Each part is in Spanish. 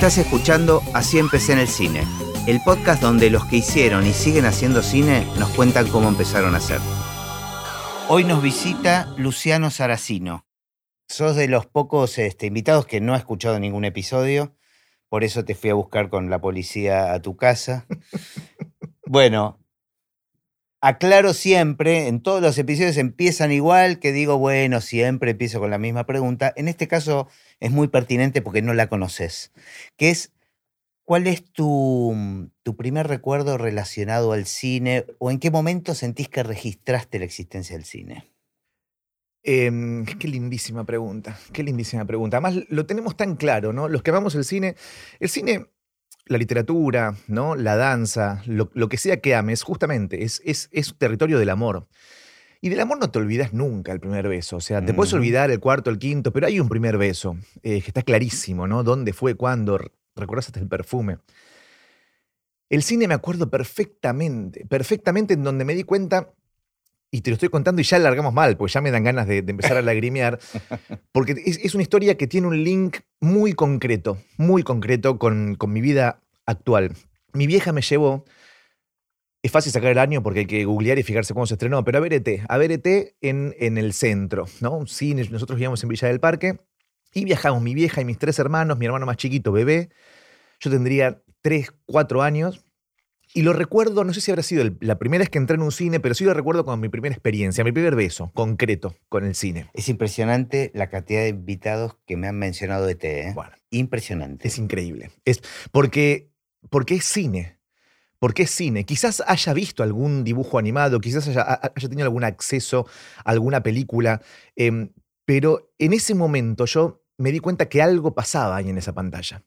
Estás escuchando Así empecé en el cine, el podcast donde los que hicieron y siguen haciendo cine nos cuentan cómo empezaron a hacer. Hoy nos visita Luciano Saracino. Sos de los pocos este, invitados que no ha escuchado ningún episodio, por eso te fui a buscar con la policía a tu casa. bueno, aclaro siempre, en todos los episodios empiezan igual, que digo, bueno, siempre empiezo con la misma pregunta. En este caso es muy pertinente porque no la conoces, que es, ¿cuál es tu, tu primer recuerdo relacionado al cine o en qué momento sentís que registraste la existencia del cine? Em, qué lindísima pregunta, qué lindísima pregunta. Además, lo tenemos tan claro, ¿no? Los que amamos el cine, el cine, la literatura, ¿no? La danza, lo, que sea que ames, justamente, es, es, es territorio del amor. Y del amor no te olvidas nunca el primer beso. O sea, te puedes olvidar el cuarto, el quinto, pero hay un primer beso eh, que está clarísimo, ¿no? ¿Dónde fue, cuándo? Recordás hasta el perfume. El cine me acuerdo perfectamente, perfectamente en donde me di cuenta y te lo estoy contando y ya largamos mal, porque ya me dan ganas de, empezar a lagrimear, porque es, una historia que tiene un link muy concreto, muy concreto con, con mi vida actual. Mi vieja me llevó, es fácil sacar el año porque hay que googlear y fijarse cómo se estrenó, pero a ver ET, a ver ET en, en el centro, ¿no? Cine, nosotros vivíamos en Villa del Parque y viajamos mi vieja y mis tres hermanos, mi hermano más chiquito, bebé, yo tendría tres, cuatro años, y lo recuerdo, no sé si habrá sido la primera vez que entré en un cine, pero sí lo recuerdo como mi primera experiencia, mi primer beso concreto con el cine. Es impresionante la cantidad de invitados que me han mencionado de T. ¿eh? Bueno, impresionante. Es increíble. Es porque, porque es cine. Porque es cine. Quizás haya visto algún dibujo animado, quizás haya, tenido algún acceso a alguna película, em, pero en ese momento yo me di cuenta que algo pasaba ahí en esa pantalla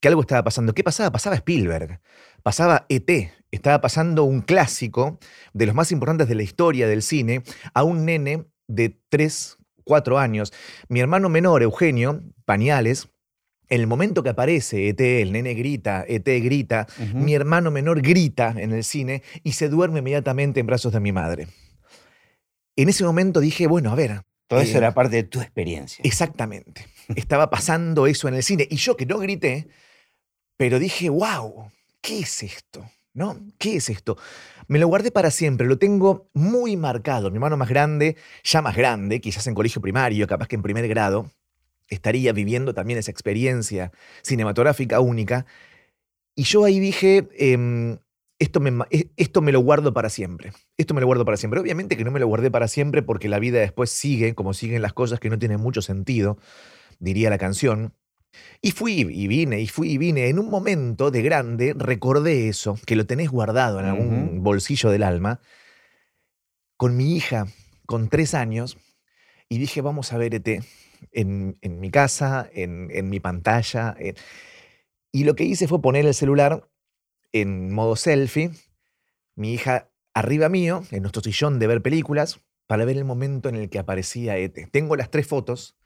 que algo estaba pasando. ¿Qué pasaba? Pasaba Spielberg, pasaba ET, estaba pasando un clásico de los más importantes de la historia del cine a un nene de 3, 4 años. Mi hermano menor, Eugenio, pañales, en el momento que aparece ET, el nene grita, ET grita, mi hermano menor grita en el cine y se duerme inmediatamente en brazos de mi madre. En ese momento dije, bueno, a ver. Todo eso eh, era parte de tu experiencia. Exactamente. Estaba pasando eso en el cine. Y yo que no grité, pero dije, wow, ¿qué es esto? ¿No? ¿Qué es esto? Me lo guardé para siempre, lo tengo muy marcado. Mi hermano más grande, ya más grande, quizás en colegio primario, capaz que en primer grado, estaría viviendo también esa experiencia cinematográfica única. Y yo ahí dije, em, esto, me, esto me lo guardo para siempre. Esto me lo guardo para siempre. Obviamente que no me lo guardé para siempre porque la vida después sigue, como siguen las cosas que no tienen mucho sentido, diría la canción. Y fui y vine, y fui y vine. En un momento de grande recordé eso, que lo tenés guardado en algún bolsillo del alma, con mi hija, con tres años, y dije, vamos a ver ET en, mi casa, en, mi pantalla. Y lo que hice fue poner el celular en modo selfie, mi hija arriba mío, en nuestro sillón de ver películas, para ver el momento en el que aparecía ET. Tengo las tres fotos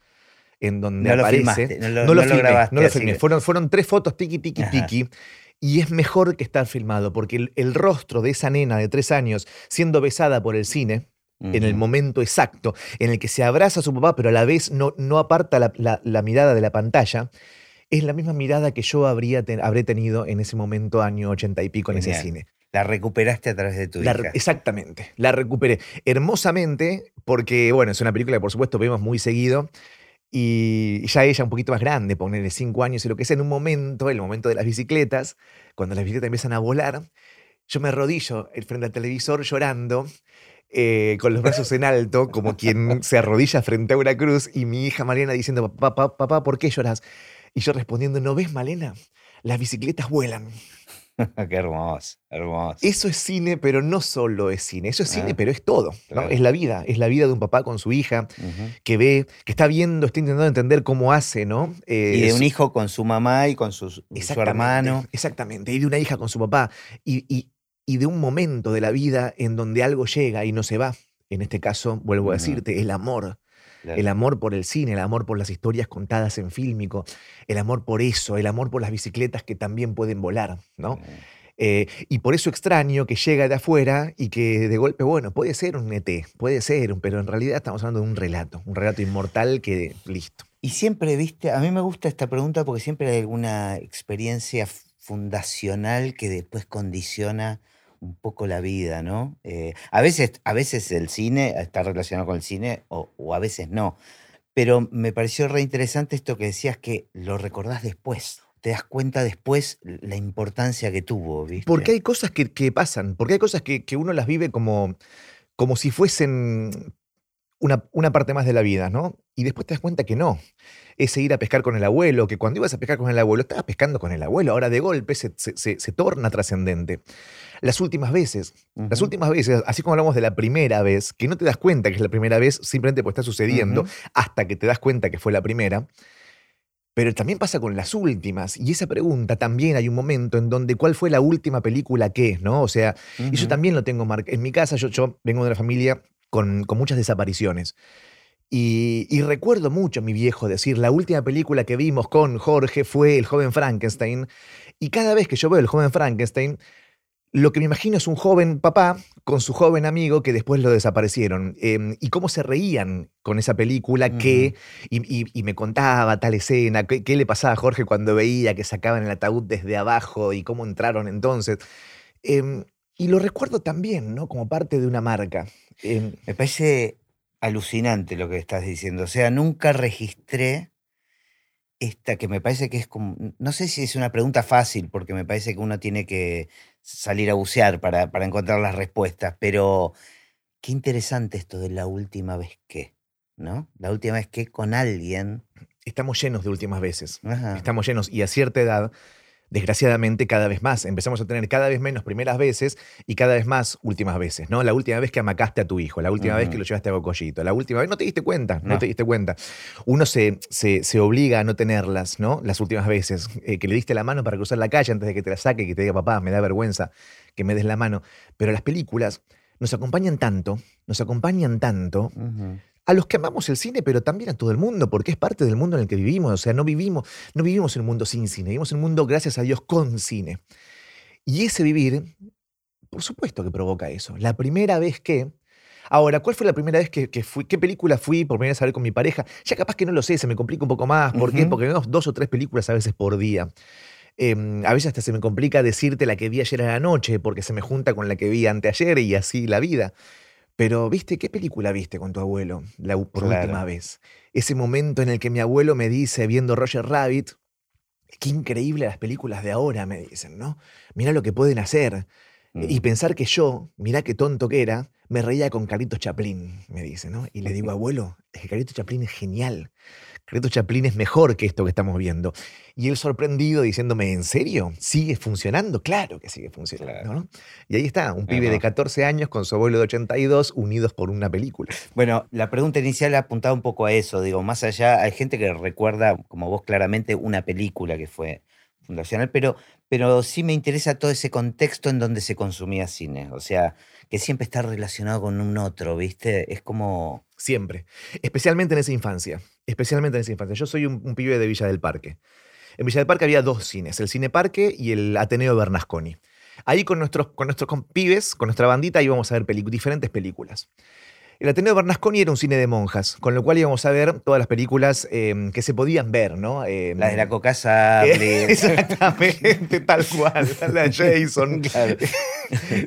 en donde aparece. no lo, no no lo filmé. Fueron, fueron tres fotos, tiki, tiki, tiki. Y es mejor que estar filmado, porque el, rostro de esa nena de tres años siendo besada por el cine, en el momento exacto, en el que se abraza a su papá, pero a la vez no, no aparta la, mirada de la pantalla, es la misma mirada que yo habría habré tenido en ese momento, año ochenta y pico, en ese cine. La recuperaste a través de tu hija. Exactamente, la recuperé hermosamente, porque, bueno, es una película que por supuesto vemos muy seguido. Y ya ella un poquito más grande, ponerle cinco años y lo que sea, en un momento, el momento de las bicicletas, cuando las bicicletas empiezan a volar, yo me arrodillo frente al televisor llorando, eh, con los brazos en alto, como quien se arrodilla frente a una cruz, y mi hija Malena diciendo, papá, papá, ¿por qué lloras? Y yo respondiendo, ¿no ves, Malena? Las bicicletas vuelan. Qué hermoso, hermoso. Eso es cine, pero no solo es cine. Eso es cine, ah, pero es todo. Es la vida. Es la vida de un papá con su hija, que ve, que está viendo, está intentando entender cómo hace, ¿no? y de un hijo con su mamá y con su, su hermano. Exactamente. Y de una hija con su papá. Y, de un momento de la vida en donde algo llega y no se va. En este caso, vuelvo a decirte, el amor. El amor por el cine, el amor por las historias contadas en fílmico, el amor por eso, el amor por las bicicletas que también pueden volar, ¿no? Eh, y por eso extraño que llega de afuera y que de golpe, bueno, puede ser un ET, puede ser, pero en realidad estamos hablando de un relato, un relato inmortal que listo. Y siempre, viste, a mí me gusta esta pregunta porque siempre hay alguna experiencia fundacional que después condiciona un poco la vida, ¿no? Eh, a, veces, a veces el cine está relacionado con el cine o, a veces no. Pero me pareció re interesante esto que decías que lo recordás después te das cuenta después la importancia que tuvo. ¿viste? Porque hay cosas que, que pasan, porque hay cosas que, que, uno las vive como, como si fuesen una, una, parte más de la vida, ¿no? Y después te das cuenta que no. Ese ir a pescar con el abuelo, que cuando ibas a pescar con el abuelo, estabas pescando con el abuelo, ahora de golpe se, se, se, se torna trascendente. Las últimas veces, uh -huh. las últimas veces, así como hablamos de la primera vez, que no te das cuenta que es la primera vez, simplemente pues está sucediendo, uh -huh. hasta que te das cuenta que fue la primera. Pero también pasa con las últimas. Y esa pregunta también hay un momento en donde cuál fue la última película que, ¿no? O sea, uh -huh. y yo también lo tengo marcado. En mi casa yo, yo, vengo de una familia con, con muchas desapariciones. Y, y, recuerdo mucho a mi viejo decir, la última película que vimos con Jorge fue El joven Frankenstein. Y cada vez que yo veo El joven Frankenstein, lo que me imagino es un joven papá con su joven amigo que después lo desaparecieron. Eh, y cómo se reían con esa película que. Y, y, y, me contaba tal escena, qué, qué, le pasaba a Jorge cuando veía que sacaban el ataúd desde abajo y cómo entraron entonces. Eh, y lo recuerdo también, ¿no? Como parte de una marca. Eh, me parece alucinante lo que estás diciendo. O sea, nunca registré esta que me parece que es como, no sé si es una pregunta fácil, porque me parece que uno tiene que salir a bucear para, para encontrar las respuestas, pero qué interesante esto de la última vez que, ¿no? La última vez que con alguien. Estamos llenos de últimas veces. Ajá. Estamos llenos y a cierta edad desgraciadamente cada vez más. Empezamos a tener cada vez menos primeras veces y cada vez más últimas veces, ¿no? La última vez que amacaste a tu hijo, la última uh -huh. vez que lo llevaste a Bocollito, la última vez no te diste cuenta, no, no te diste cuenta. Uno se, se, se, obliga a no tenerlas, ¿no? Las últimas veces, eh, que le diste la mano para cruzar la calle antes de que te la saque, que te diga, papá, me da vergüenza que me des la mano. Pero las películas nos acompañan tanto, nos acompañan tanto, uh -huh a los que amamos el cine, pero también a todo el mundo, porque es parte del mundo en el que vivimos. O sea, no vivimos, no vivimos en un mundo sin cine, vivimos en un mundo, gracias a Dios, con cine. Y ese vivir, por supuesto que provoca eso. La primera vez que. Ahora, ¿cuál fue la primera vez que, que fui? ¿Qué película fui por primera vez a ver con mi pareja? Ya capaz que no lo sé, se me complica un poco más. ¿Por uh -huh. qué? Porque vemos dos o tres películas a veces por día. Eh, a veces hasta se me complica decirte la que vi ayer a la noche, porque se me junta con la que vi anteayer y así la vida. Pero, ¿viste qué película viste con tu abuelo la, por claro. última vez? Ese momento en el que mi abuelo me dice, viendo Roger Rabbit, qué increíble las películas de ahora, me dicen, ¿no? Mira lo que pueden hacer. Mm. Y pensar que yo, mira qué tonto que era, me reía con Carito Chaplin, me dice, ¿no? Y le digo, abuelo, es que Carito Chaplin es genial. Carito Chaplin es mejor que esto que estamos viendo. Y él sorprendido diciéndome, ¿en serio? ¿Sigue funcionando? Claro que sigue funcionando, claro. ¿no? Y ahí está, un pibe de 14 años con su abuelo de 82 unidos por una película. Bueno, la pregunta inicial apuntaba un poco a eso, digo, más allá, hay gente que recuerda, como vos claramente, una película que fue fundacional, pero, pero sí me interesa todo ese contexto en donde se consumía cine, o sea, que siempre está relacionado con un otro, ¿viste? Es como... Siempre, especialmente en esa infancia, especialmente en esa infancia. Yo soy un, pibe de Villa del Parque. En Villa del Parque había dos cines, el Cine Parque y el Ateneo Bernasconi. Ahí con nuestros, con nuestros con pibes, con nuestra bandita, íbamos a ver diferentes películas. El Ateneo Bernasconi era un cine de monjas, con lo cual íbamos a ver todas las películas eh, que se podían ver, ¿no? Eh, la de la Coca Sable. Exactamente, tal cual. La Jason. Claro.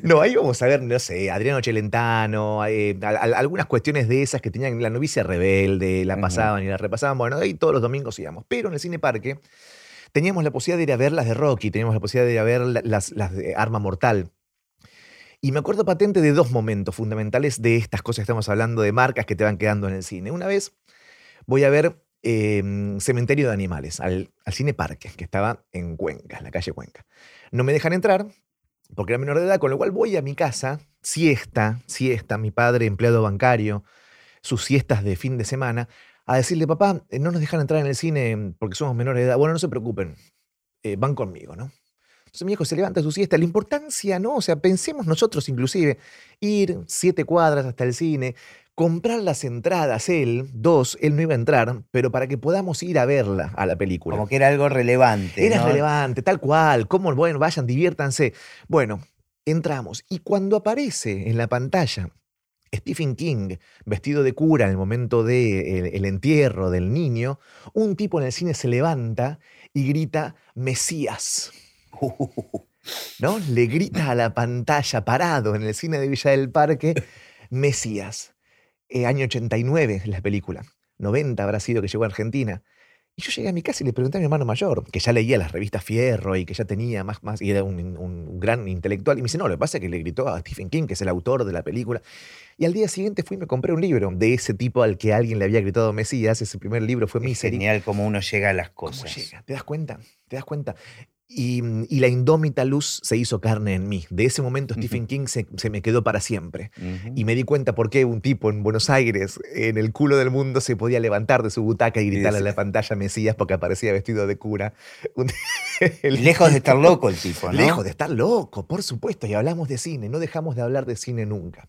no, ahí íbamos a ver, no sé, Adriano Celentano, eh, a, a, algunas cuestiones de esas que tenían la novicia rebelde, la pasaban uh -huh. y la repasaban. Bueno, ahí todos los domingos íbamos. Pero en el Cine Parque teníamos la posibilidad de ir a ver las de Rocky, teníamos la posibilidad de ir a ver las, las de Arma Mortal. Y me acuerdo patente de dos momentos fundamentales de estas cosas que estamos hablando, de marcas que te van quedando en el cine. Una vez voy a ver eh, Cementerio de Animales, al, al, Cine Parque, que estaba en Cuenca, en la calle Cuenca. No me dejan entrar porque era menor de edad, con lo cual voy a mi casa, siesta, siesta, mi padre empleado bancario, sus siestas de fin de semana, a decirle, papá, eh, no nos dejan entrar en el cine porque somos menores de edad. Bueno, no se preocupen, eh, van conmigo, ¿no? Entonces mi hijo se levanta a su siesta. La importancia, ¿no? O sea, pensemos nosotros inclusive, ir siete cuadras hasta el cine, comprar las entradas él, dos, él no iba a entrar, pero para que podamos ir a verla, a la película. Como que era algo relevante. Era ¿no? relevante, tal cual. ¿Cómo? Bueno, vayan, diviértanse. Bueno, entramos. Y cuando aparece en la pantalla Stephen King, vestido de cura en el momento del el entierro del niño, un tipo en el cine se levanta y grita Mesías. ¿No? Le grita a la pantalla, parado en el cine de Villa del Parque, Mesías. Eh, año 89 la película. 90 habrá sido que llegó a Argentina. Y yo llegué a mi casa y le pregunté a mi hermano mayor, que ya leía las revistas Fierro y que ya tenía más, más y era un, gran intelectual. Y me dice, no, lo que pasa es que le gritó a Stephen King, que es el autor de la película. Y al día siguiente fui y me compré un libro de ese tipo al que alguien le había gritado Mesías. Ese primer libro fue Misery. genial cómo uno llega a las cosas. ¿Cómo llega? ¿Te das cuenta? ¿Te das cuenta? Mm, y, la indómita luz se hizo carne en mí. De ese momento Stephen King se, me quedó para siempre. Y me di cuenta por qué un tipo en Buenos Aires, en el culo del mundo, se podía levantar de su butaca y gritarle a la pantalla Mesías porque aparecía vestido de cura. Lejos de estar loco el tipo, ¿no? Lejos de estar loco, por supuesto. Y hablamos de cine, no dejamos de hablar de cine nunca.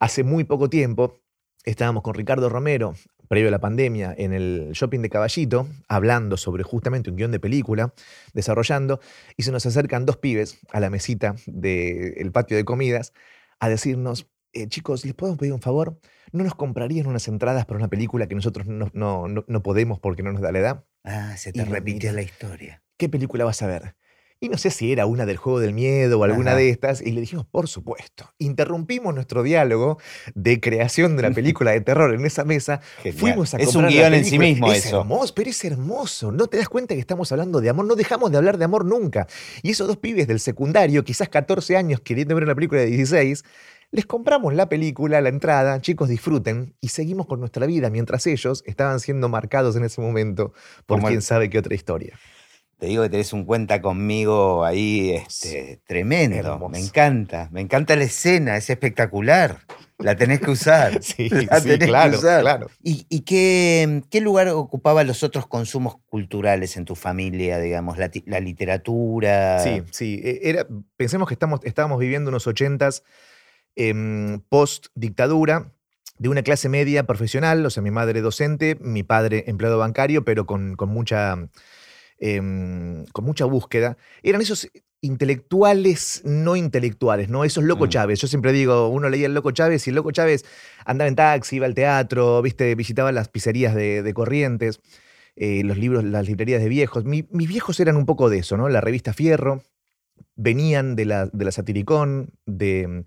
Hace muy poco tiempo estábamos con Ricardo Romero, previo a la pandemia, en el shopping de Caballito, hablando sobre justamente un guion de película, desarrollando, y se nos acercan dos pibes a la mesita del patio de comidas a decirnos, eh, chicos, ¿les podemos pedir un favor? ¿No nos comprarían unas entradas para una película que nosotros no, no, podemos porque no nos da la edad? Ah, se te repitió la historia. ¿Qué película vas a ver? Y no sé si era una del juego del miedo o alguna de estas, y le dijimos, por supuesto. Interrumpimos nuestro diálogo de creación de la película de terror en esa mesa. Fuimos a Es un guion en sí mismo es eso. Hermoso, pero es hermoso. No te das cuenta que estamos hablando de amor. No dejamos de hablar de amor nunca. Y esos dos pibes del secundario, quizás 14 años, queriendo ver una película de 16, les compramos la película, la entrada, chicos disfruten y seguimos con nuestra vida mientras ellos estaban siendo marcados en ese momento por quién sabe qué otra historia. Te digo que tenés un cuenta conmigo ahí este, tremendo. Me encanta. Me encanta la escena, es espectacular. La tenés que usar. sí, claro, claro. ¿Y, qué, qué, lugar ocupaba los otros consumos culturales en tu familia, digamos? La, literatura. Sí, sí. E, era, pensemos que estamos, estábamos viviendo unos ochentas em, post-dictadura de una clase media profesional, o sea, mi madre docente, mi padre empleado bancario, pero con, con mucha Em, con mucha búsqueda, eran esos intelectuales no intelectuales, ¿no? Esos Loco mm. Chávez. Yo siempre digo, uno leía el Loco Chávez y el Loco Chávez andaba en taxi, iba al teatro, ¿viste? visitaba las pizzerías de, Corrientes, eh, los libros, las librerías de viejos. mis viejos eran un poco de eso, ¿no? La revista Fierro, venían de la, de la Satiricón, de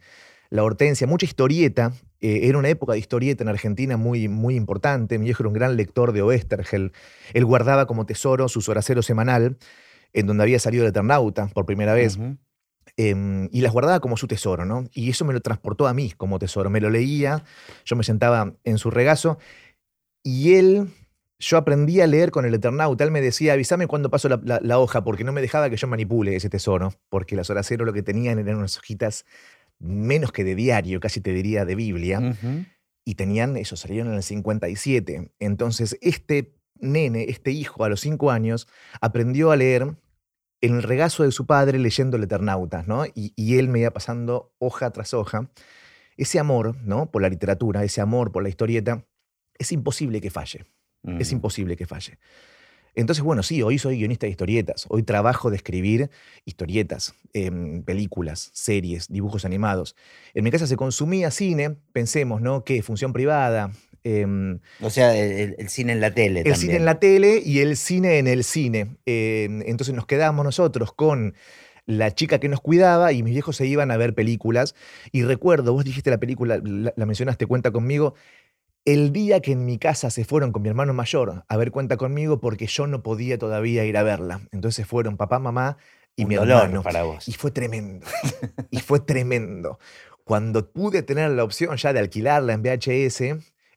la Hortensia, mucha historieta. Eh, era una época de historieta en Argentina muy, muy importante. Mi viejo era un gran lector de Oestergel. Él guardaba como tesoro su soracero semanal, en donde había salido el Eternauta por primera vez. Em, y las guardaba como su tesoro, ¿no? Y eso me lo transportó a mí como tesoro. Me lo leía, yo me sentaba en su regazo y él, yo aprendí a leer con el Eternauta. Él me decía, avísame cuando paso la, hoja, porque no me dejaba que yo manipule ese tesoro, porque las soracero lo que tenían eran unas hojitas menos que de diario, casi te diría de Biblia, y tenían eso, salieron en el 57. Entonces, este nene, este hijo, a los cinco años, aprendió a leer en el regazo de su padre leyendo el Eternauta, ¿no? Y, él me iba pasando hoja tras hoja. Ese amor, ¿no? Por la literatura, ese amor por la historieta, es imposible que falle. Es imposible que falle. Entonces, bueno, sí, hoy soy guionista de historietas. Hoy trabajo de escribir historietas, em, películas, series, dibujos animados. En mi casa se consumía cine, pensemos, ¿no? ¿Qué? Función privada. Em, o sea, el, cine en la tele. El cine en la tele y el cine en el cine. Em, entonces nos quedamos nosotros con la chica que nos cuidaba y mis viejos se iban a ver películas. Y recuerdo, vos dijiste la película, la, la mencionaste, cuenta conmigo, el día que en mi casa se fueron con mi hermano mayor a ver cuenta conmigo porque yo no podía todavía ir a verla. Entonces fueron papá, mamá y mi hermano. para vos. Y fue tremendo. y fue tremendo. Cuando pude tener la opción ya de alquilarla en VHS,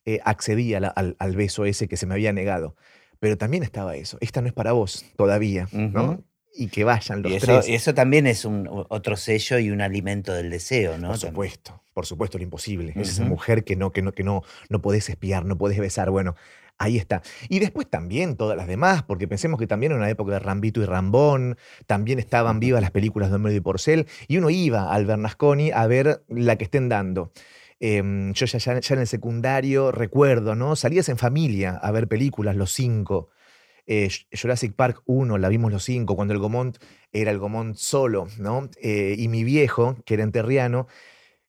eh, accedí al, beso ese que se me había negado. Pero también estaba eso. Esta no es para vos todavía, ¿no? Y que vayan los y eso, tres. Y eso también es un otro sello y un alimento del deseo, ¿no? Por supuesto, por supuesto, lo imposible. Es esa mujer que no, que no, que no, no podés espiar, no podés besar. Bueno, ahí está. Y después también todas las demás, porque pensemos que también en una época de Rambito y Rambón, también estaban vivas las películas de Homero y Porcel, y uno iba al Bernasconi a ver la que estén dando. Em, yo ya, ya, ya, en el secundario recuerdo, ¿no? Salías en familia a ver películas, los cinco. Eh, Jurassic Park 1 la vimos los cinco, cuando el Gomont era el Gomont solo, ¿no? Eh, y mi viejo, que era enterriano,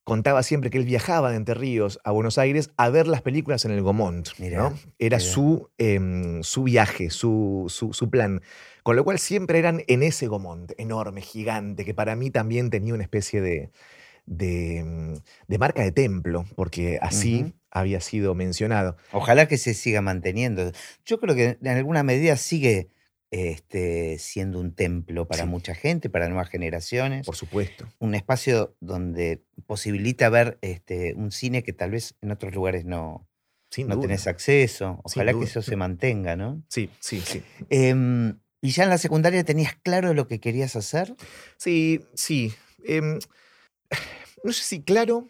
contaba siempre que él viajaba de Entre Ríos a Buenos Aires a ver las películas en el Gomont. Mirá, ¿no? Era mirá. su, em, su viaje, su, su- su plan. Con lo cual siempre eran en ese Gomont, enorme, gigante, que para mí también tenía una especie de, de, em, de marca de templo, porque así. Había sido mencionado. Ojalá que se siga manteniendo. Yo creo que en alguna medida sigue este, siendo un templo para Sí. mucha gente, para nuevas generaciones. Por supuesto. Un espacio donde posibilita ver este, un cine que tal vez en otros lugares no, Sin no duda. tenés acceso. Ojalá que eso se mantenga, ¿no? Sí, sí, sí. Em, ¿Y ya en la secundaria tenías claro lo que querías hacer? Sí, sí. Em, no sé si claro,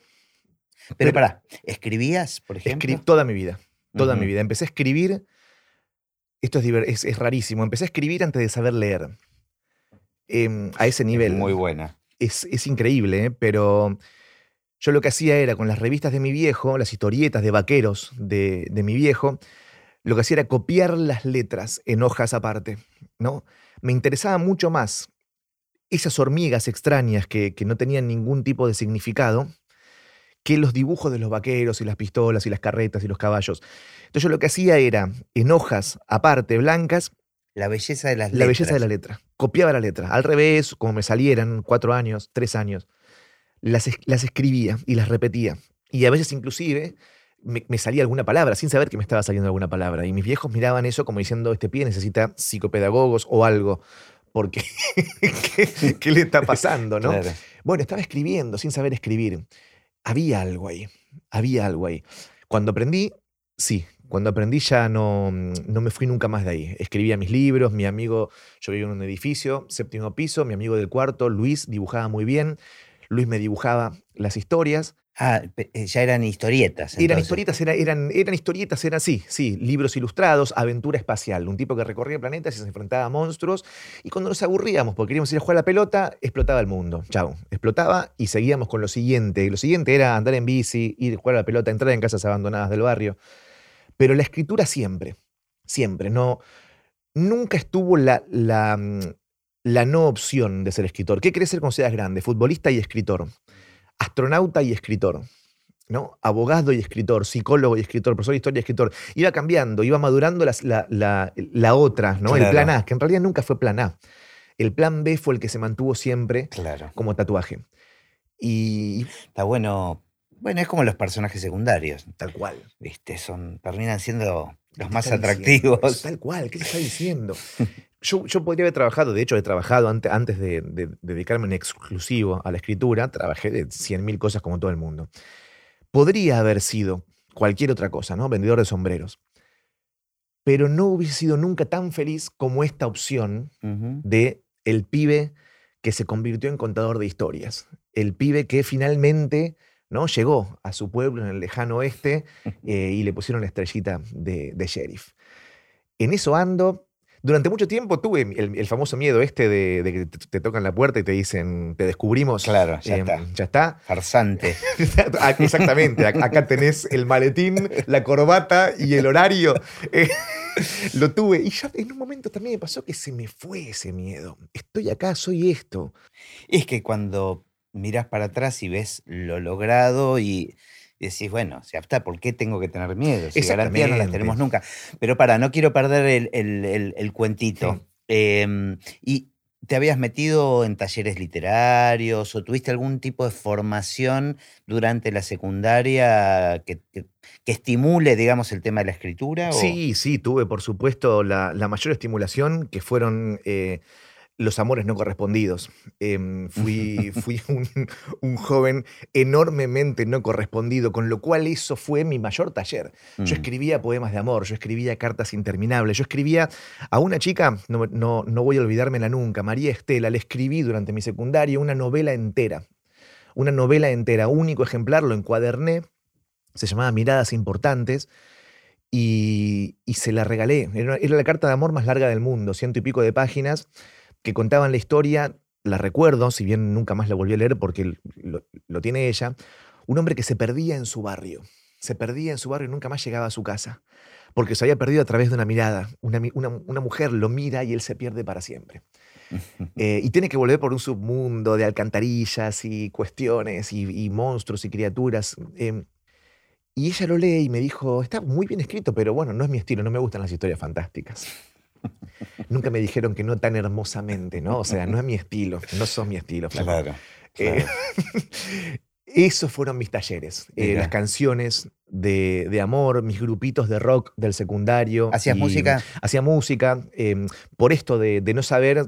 Pero, Pero- pará, ¿escribías, por ejemplo? escribí toda mi vida. Toda mi vida. Empecé a escribir. Esto es, diver- es, es rarísimo. Empecé a escribir antes de saber leer. Em, a ese nivel. Muy buena. es, es increíble, ¿eh? pero yo lo que hacía era con las revistas de mi viejo, las historietas de vaqueros de, de mi viejo, lo que hacía era copiar las letras en hojas aparte. ¿no? Me interesaba mucho más esas hormigas extrañas que, que no tenían ningún tipo de significado que los dibujos de los vaqueros y las pistolas y las carretas y los caballos. Entonces yo lo que hacía era, en hojas aparte, blancas, La belleza de las la belleza de la letras. letra. Copiaba la letra. Al revés, como me salieran, cuatro años, tres años. Las, las escribía y las repetía. Y a veces inclusive me, me salía alguna palabra sin saber que me estaba saliendo alguna palabra. Y mis viejos miraban eso como diciendo, este pie necesita psicopedagogos o algo. Porque, ¿qué, qué le está pasando? ¿no? Claro. Bueno, estaba escribiendo sin saber escribir. Había algo ahí, había algo ahí. Cuando aprendí, sí, cuando aprendí ya no, no me fui nunca más de ahí. Escribía mis libros, mi amigo, yo vivía en un edificio, séptimo piso, mi amigo del cuarto, Luis, dibujaba muy bien. Luis me dibujaba las historias. Ah, eh, ya eran historietas. Eran historietas, era- eran, eran historietas, eran así, sí, libros ilustrados, aventura espacial. Un tipo que recorría planetas y se enfrentaba a monstruos. Y cuando nos aburríamos porque queríamos ir a jugar a la pelota, explotaba el mundo. Chao. Explotaba y seguíamos con lo siguiente. Lo siguiente era andar en bici, ir a jugar a la pelota, entrar en casas abandonadas del barrio. Pero la escritura siempre, siempre. No, nunca estuvo la, la, mm, la no opción de ser escritor. ¿Qué querés ser cuando seas grande? Futbolista y escritor. Astronauta y escritor. ¿no? Abogado y escritor, psicólogo y escritor, profesor de historia y escritor. Iba cambiando, iba madurando las- la, la- la otra, ¿no? El plan A, que en realidad nunca fue plan A. El plan B fue el que se mantuvo siempre Claro. como tatuaje. Y Está bueno. Bueno, es como los personajes secundarios, tal cual. ¿viste? Son, terminan siendo los ¿Qué más diciendo? atractivos. Tal cual, ¿qué te está diciendo? Yo, yo podría haber trabajado, de hecho he trabajado ante- antes de, de dedicarme en exclusivo a la escritura, trabajé de 100.000 cosas como todo el mundo. Podría haber sido cualquier otra cosa, ¿no? Vendedor de sombreros. Pero no hubiese sido nunca tan feliz como esta opción Ujú. de el pibe que se convirtió en contador de historias. El pibe que finalmente ¿no? llegó a su pueblo en el lejano oeste eh, y le pusieron la estrellita de, de sheriff. En eso ando. Durante mucho tiempo tuve el, el famoso miedo este de, de que te, te tocan la puerta y te dicen, te descubrimos. Claro, ya eh, está. Ya está. Farsante. Exactamente, ac- acá tenés el maletín, la corbata y el horario. Eh, lo tuve y ya en un momento también me pasó que se me fue ese miedo. Estoy acá, soy esto. Es que cuando miras para atrás y ves lo logrado y decís, bueno, ya está, ¿por qué tengo que tener miedo? Si garantías no las tenemos nunca. Pero para, no quiero perder el, el- el- el cuentito. Em, y ¿Te habías metido en talleres literarios o tuviste algún tipo de formación durante la secundaria que, que- que estimule, digamos, el tema de la escritura? o- Sí, sí, tuve por supuesto la, la mayor estimulación que fueron eh, los amores no correspondidos. Em, fui fui un, un joven enormemente no correspondido, con lo cual eso fue mi mayor taller. Yo Mm. escribía poemas de amor, yo escribía cartas interminables, yo escribía a una chica, no, no, no voy a olvidármela nunca, María Estela, le escribí durante mi secundaria una novela entera, una novela entera, único ejemplar, lo encuaderné, se llamaba Miradas Importantes, y, y se la regalé. Era, era la carta de amor más larga del mundo, ciento y pico de páginas, que contaban la historia, la recuerdo, si bien nunca más la volví a leer porque lo, lo tiene ella, un hombre que se perdía en su barrio, se perdía en su barrio y nunca más llegaba a su casa, porque se había perdido a través de una mirada. Una, mi- una- una mujer lo mira y él se pierde para siempre. Eh, y tiene que volver por un submundo de alcantarillas y cuestiones y, monstruos y criaturas. Em, y ella lo lee y me dijo, está muy bien escrito, pero bueno, no es mi estilo, no me gustan las historias fantásticas. Nunca me dijeron que no tan hermosamente, ¿no? O sea, no es mi estilo, no son mi estilo. Claro. Eh, esos fueron mis talleres, eh, las canciones de, amor, mis grupitos de rock del secundario. ¿Hacías música? Hacía música. Em, por esto de, no saber,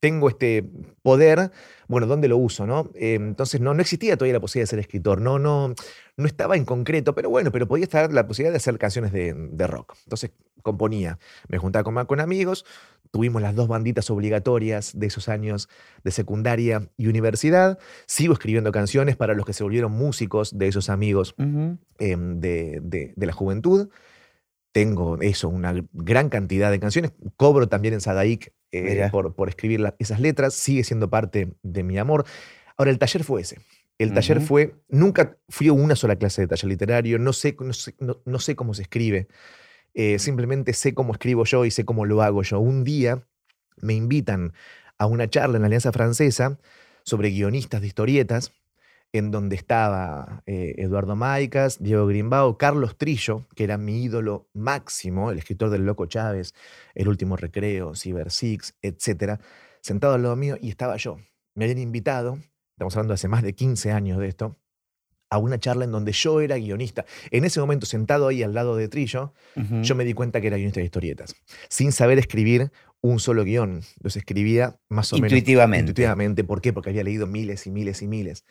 tengo este poder, bueno, ¿dónde lo uso? No? Entonces no, no existía todavía la posibilidad de ser escritor, no, no, no estaba en concreto, pero bueno, pero podía estar la posibilidad de hacer canciones de, de rock. Entonces componía, me juntaba con, con amigos, tuvimos las dos banditas obligatorias de esos años de secundaria y universidad, sigo escribiendo canciones para los que se volvieron músicos de esos amigos em, de, de, la juventud. Tengo eso, una gran cantidad de canciones. Cobro también en Sadaik eh, por, por, escribir esas letras. Sigue siendo parte de mi amor. Ahora, el taller fue ese. El taller fue, nunca fui a una sola clase de taller literario, no sé, no sé cómo se escribe. Eh, simplemente sé cómo escribo yo y sé cómo lo hago yo. Un día me invitan a una charla en la Alianza Francesa sobre guionistas de historietas, en donde estaba eh, Eduardo Maicas, Diego Grimbao, Carlos Trillo, que era mi ídolo máximo, el escritor del Loco Chávez, El Último Recreo, Cyber Six, etc., sentado al lado mío y estaba yo. Me habían invitado, estamos hablando hace más de 15 años de esto, a una charla en donde yo era guionista. En ese momento, sentado ahí al lado de Trillo, yo me di cuenta que era guionista de historietas, sin saber escribir un solo guion. Los escribía más o menos intuitivamente. ¿Por qué? Porque había leído miles y miles y miles.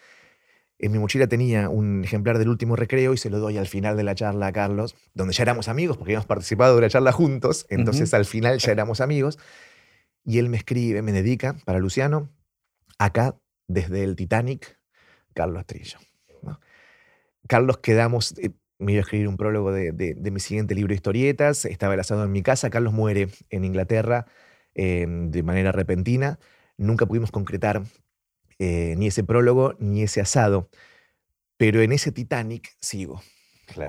En mi mochila tenía un ejemplar del último recreo y se lo doy al final de la charla a Carlos, donde ya éramos amigos porque habíamos participado de la charla juntos, entonces al final ya éramos amigos. Y él me escribe, me dedica para Luciano, acá desde el Titanic, Carlos Trillo. Carlos quedamos, eh, me iba a escribir un prólogo de, mi siguiente libro de historietas, estaba el asado en mi casa, Carlos muere en Inglaterra em, de manera repentina, nunca pudimos concretar eh, ni ese prólogo ni ese asado, pero en ese Titanic sigo.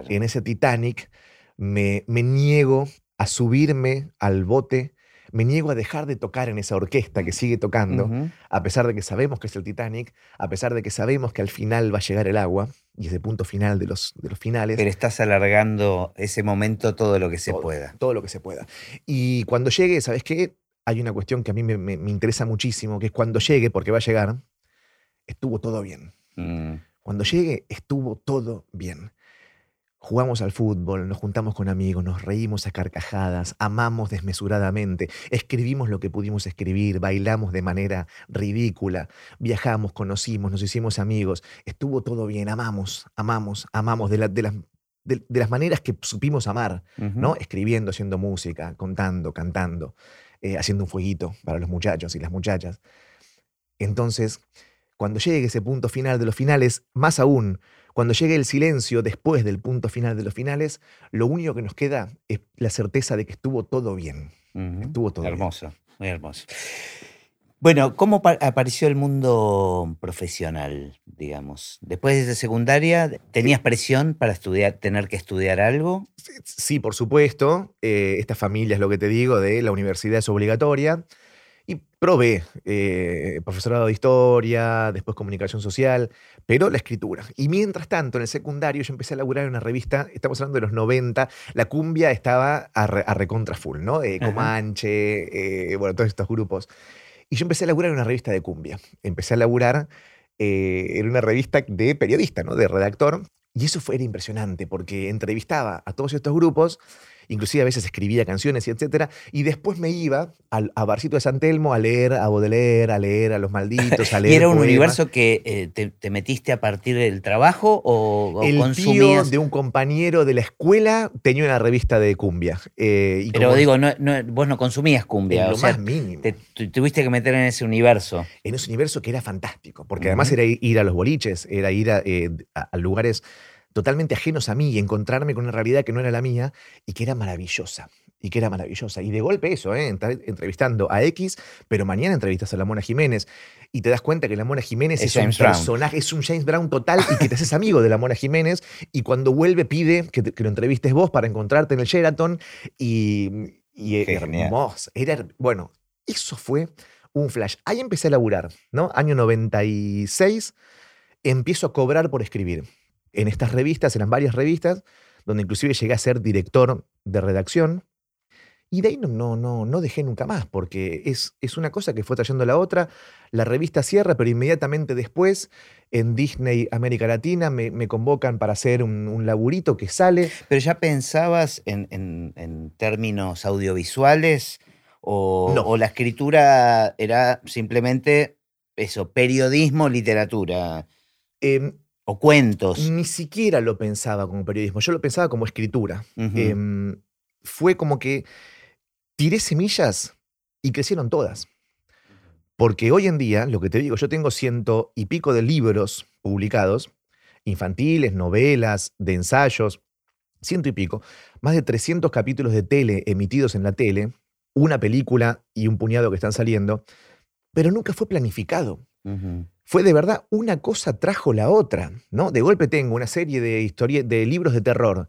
En ese Titanic me, me niego a subirme al bote me niego a dejar de tocar en esa orquesta que sigue tocando, a pesar de que sabemos que es el Titanic, a pesar de que sabemos que al final va a llegar el agua, y ese punto final de los, de los finales. Pero estás alargando ese momento todo lo que se pueda. Todo lo que se pueda. Y cuando llegue, ¿sabes qué? Hay una cuestión que a mí me, interesa muchísimo, que es cuando llegue, porque va a llegar, estuvo todo bien. Mm. Cuando llegue, estuvo todo bien. Jugamos al fútbol, nos juntamos con amigos, nos reímos a carcajadas, amamos desmesuradamente, escribimos lo que pudimos escribir, bailamos de manera ridícula, viajamos, conocimos, nos hicimos amigos, estuvo todo bien, amamos, amamos, amamos de, de, las, de, las maneras que supimos amar, ¿no? Escribiendo, haciendo música, contando, cantando, eh, haciendo un fueguito para los muchachos y las muchachas. Entonces, cuando llegue ese punto final de los finales, más aún, cuando llegue el silencio después del punto final de los finales, lo único que nos queda es la certeza de que estuvo todo bien. Estuvo todo hermoso, muy hermoso. Bueno, ¿cómo apareció el mundo profesional, digamos? Después de secundaria, ¿tenías presión para estudiar, tener que estudiar algo? Sí, por supuesto. Eh, esta familia es lo que te digo, de la universidad es obligatoria. Y probé eh, profesorado de historia, después comunicación social, pero la escritura. Y mientras tanto, en el secundario, yo empecé a laburar en una revista, estamos hablando de los 90, la cumbia estaba a, recontra full, ¿no? Eh, Comanche, eh, bueno, todos estos grupos. Y yo empecé a laburar en una revista de cumbia. Empecé a laburar en una revista de periodista, ¿no? De redactor. Y eso fue, era impresionante, porque entrevistaba a todos estos grupos inclusive a veces escribía canciones y etcétera, y después me iba al, a Barcito de San Telmo a leer a Baudelaire, a leer a Los Malditos, a leer ¿Y era un universo que eh, te, metiste a partir del trabajo o, El tío de un compañero de la escuela tenía una revista de cumbia. Eh, Pero digo, no, vos no consumías cumbia. lo más mínimo. Te, tuviste que meter en ese universo. En ese universo que era fantástico, porque además era ir a los boliches, era ir a eh, lugares totalmente ajenos a mí y encontrarme con una realidad que no era la mía y que era maravillosa. Y que era maravillosa. Y de golpe eso, ¿eh? entrevistando a X, pero mañana entrevistas a la Mona Jiménez y te das cuenta que la Mona Jiménez es, un personaje, es un James Brown total y que te haces amigo de la Mona Jiménez y cuando vuelve pide que, lo entrevistes vos para encontrarte en el Sheraton y, y hermoso. Era, bueno, eso fue un flash. Ahí empecé a laburar, ¿no? Año 96, empiezo a cobrar por escribir. En estas revistas, eran varias revistas, donde inclusive llegué a ser director de redacción. Y de ahí no, no, no, no dejé nunca más, porque es, es una cosa que fue trayendo la otra. La revista cierra, pero inmediatamente después, en Disney América Latina, me, me convocan para hacer un, un, laburito que sale. ¿Pero ya pensabas en, en, en términos audiovisuales? O, No. o la escritura era simplemente eso, periodismo, literatura? Em, O cuentos. ni siquiera lo pensaba como periodismo, yo lo pensaba como escritura. Em, fue como que tiré semillas y crecieron todas. Porque hoy en día, lo que te digo, yo tengo ciento y pico de libros publicados, infantiles, novelas, de ensayos, ciento y pico, más de 300 capítulos de tele emitidos en la tele, una película y un puñado que están saliendo, pero nunca fue planificado Fue de verdad una cosa trajo la otra, ¿no? De golpe tengo una serie de, de libros de terror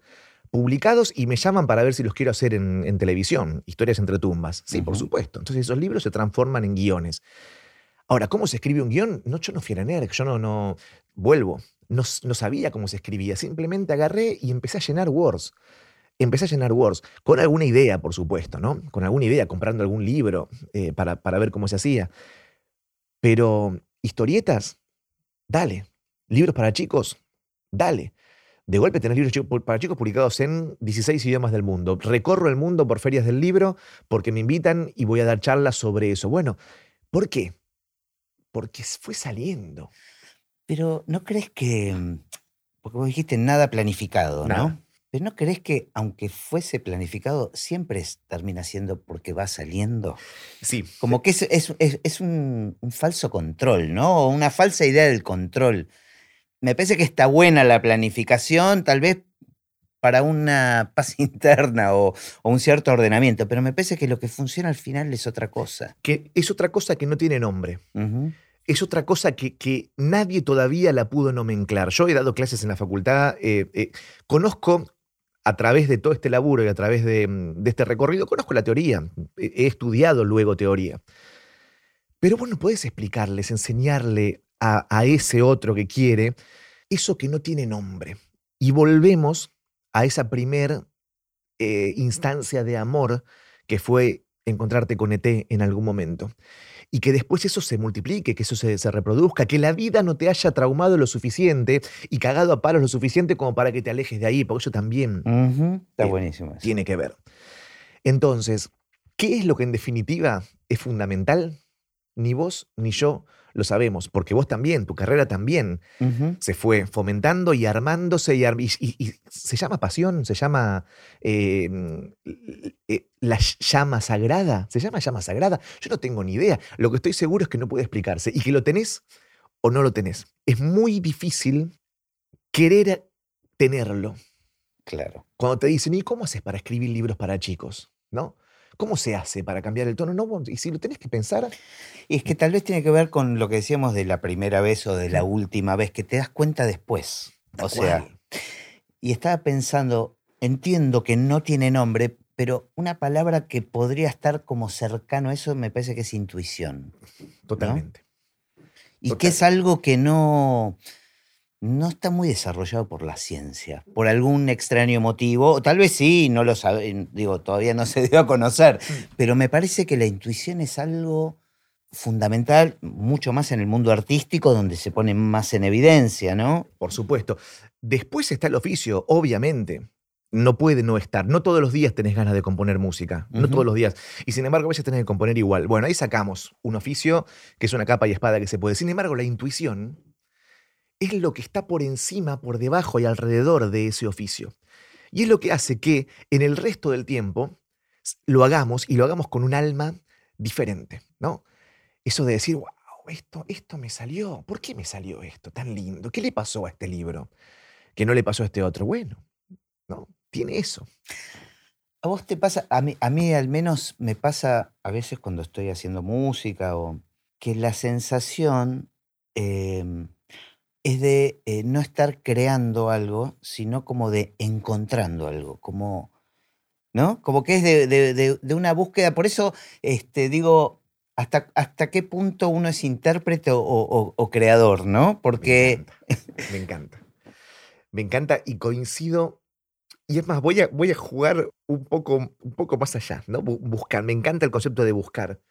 publicados y me llaman para ver si los quiero hacer en, en televisión, historias entre tumbas. Sí, por supuesto. Entonces esos libros se transforman en guiones. Ahora, ¿cómo se escribe un guion? No, yo no fui a NERC, yo no, no, vuelvo, no, no sabía cómo se escribía, simplemente agarré y empecé a llenar Words. Empecé a llenar Words, con alguna idea, por supuesto, ¿no? Con alguna idea, comprando algún libro eh, para, para ver cómo se hacía. Pero historietas, dale. Libros para chicos, dale. De golpe tener libros para chicos publicados en 16 idiomas del mundo. Recorro el mundo por ferias del libro porque me invitan y voy a dar charlas sobre eso. Bueno, ¿por qué? Porque fue saliendo. Pero ¿no crees que, mm, porque vos dijiste nada planificado, ¿no? Nada. Pero ¿no crees que aunque fuese planificado, siempre es- termina siendo porque va saliendo? Sí. Como que es, es- es- es un, un falso control, ¿no? O una falsa idea del control. Me parece que está buena la planificación, tal vez para una paz interna o, o un cierto ordenamiento, pero me parece que lo que funciona al final es otra cosa. Que es otra cosa que no tiene nombre. Es otra cosa que, que nadie todavía la pudo nomenclar. Yo he dado clases en la facultad, eh, eh, conozco a través de todo este laburo y a través de, mm, este recorrido, conozco la teoría, he, estudiado luego teoría. Pero bueno, puedes explicarles, enseñarle a, a ese otro que quiere eso que no tiene nombre. Y volvemos a esa primer eh, instancia de amor que fue encontrarte con ET en algún momento y que después eso se multiplique, que eso se, se reproduzca, que la vida no te haya traumado lo suficiente y cagado a palos lo suficiente como para que te alejes de ahí, porque eso también. Está Eh, buenísimo. eso. tiene que ver. Entonces, ¿qué es lo que en definitiva es fundamental? Ni vos ni yo lo sabemos, porque vos también, tu carrera también se fue fomentando y armándose y, ar- y- y- y se llama pasión, se llama eh, eh, la llama sagrada, se llama llama sagrada. Yo no tengo ni idea. Lo que estoy seguro es que no puede explicarse y que lo tenés o no lo tenés. Es muy difícil querer tenerlo. Claro. Cuando te dicen, ¿y cómo haces para escribir libros para chicos? ¿No? ¿Cómo se hace para cambiar el tono? No, y si lo tenés que pensar, Y es que tal vez tiene que ver con lo que decíamos de la primera vez o de la última vez, que te das cuenta después. O sea, cual. y estaba pensando, entiendo que no tiene nombre, pero una palabra que podría estar como cercano a eso me parece que es intuición. totalmente. Y que es algo que no, no está muy desarrollado por la ciencia, por algún extraño motivo. O tal vez sí, no lo sabe, digo, todavía no se dio a conocer, Mm. pero me parece que la intuición es algo fundamental, mucho más en el mundo artístico, donde se pone más en evidencia, ¿no? Por supuesto. Después está el oficio, obviamente. No puede no estar. No todos los días tenés ganas de componer música. No todos los días. Y sin embargo, a veces tenés que componer igual. Bueno, ahí sacamos un oficio que es una capa y espada que se puede. Sin embargo, la intuición es lo que está por encima, por debajo y alrededor de ese oficio. Y es lo que hace que en el resto del tiempo lo hagamos y lo hagamos con un alma diferente, ¿no? Eso de decir, wow, esto, esto me salió. ¿Por qué me salió esto tan lindo? ¿Qué le pasó a este libro que no le pasó a este otro? Bueno, ¿no? Tiene eso. ¿A vos te pasa, a mí, a mí al menos me pasa a veces cuando estoy haciendo música o que la sensación em, es de eh, no estar creando algo, sino como de encontrando algo, como, ¿no? Como que es de, de- de- de una búsqueda. Por eso este, digo, hasta, hasta qué punto uno es intérprete o, o- o creador, ¿no? Porque Me encanta. Me encanta y coincido. Y es más, voy a, voy a jugar un poco, un poco más allá, ¿no? Bu- Buscar. Me encanta el concepto de buscar.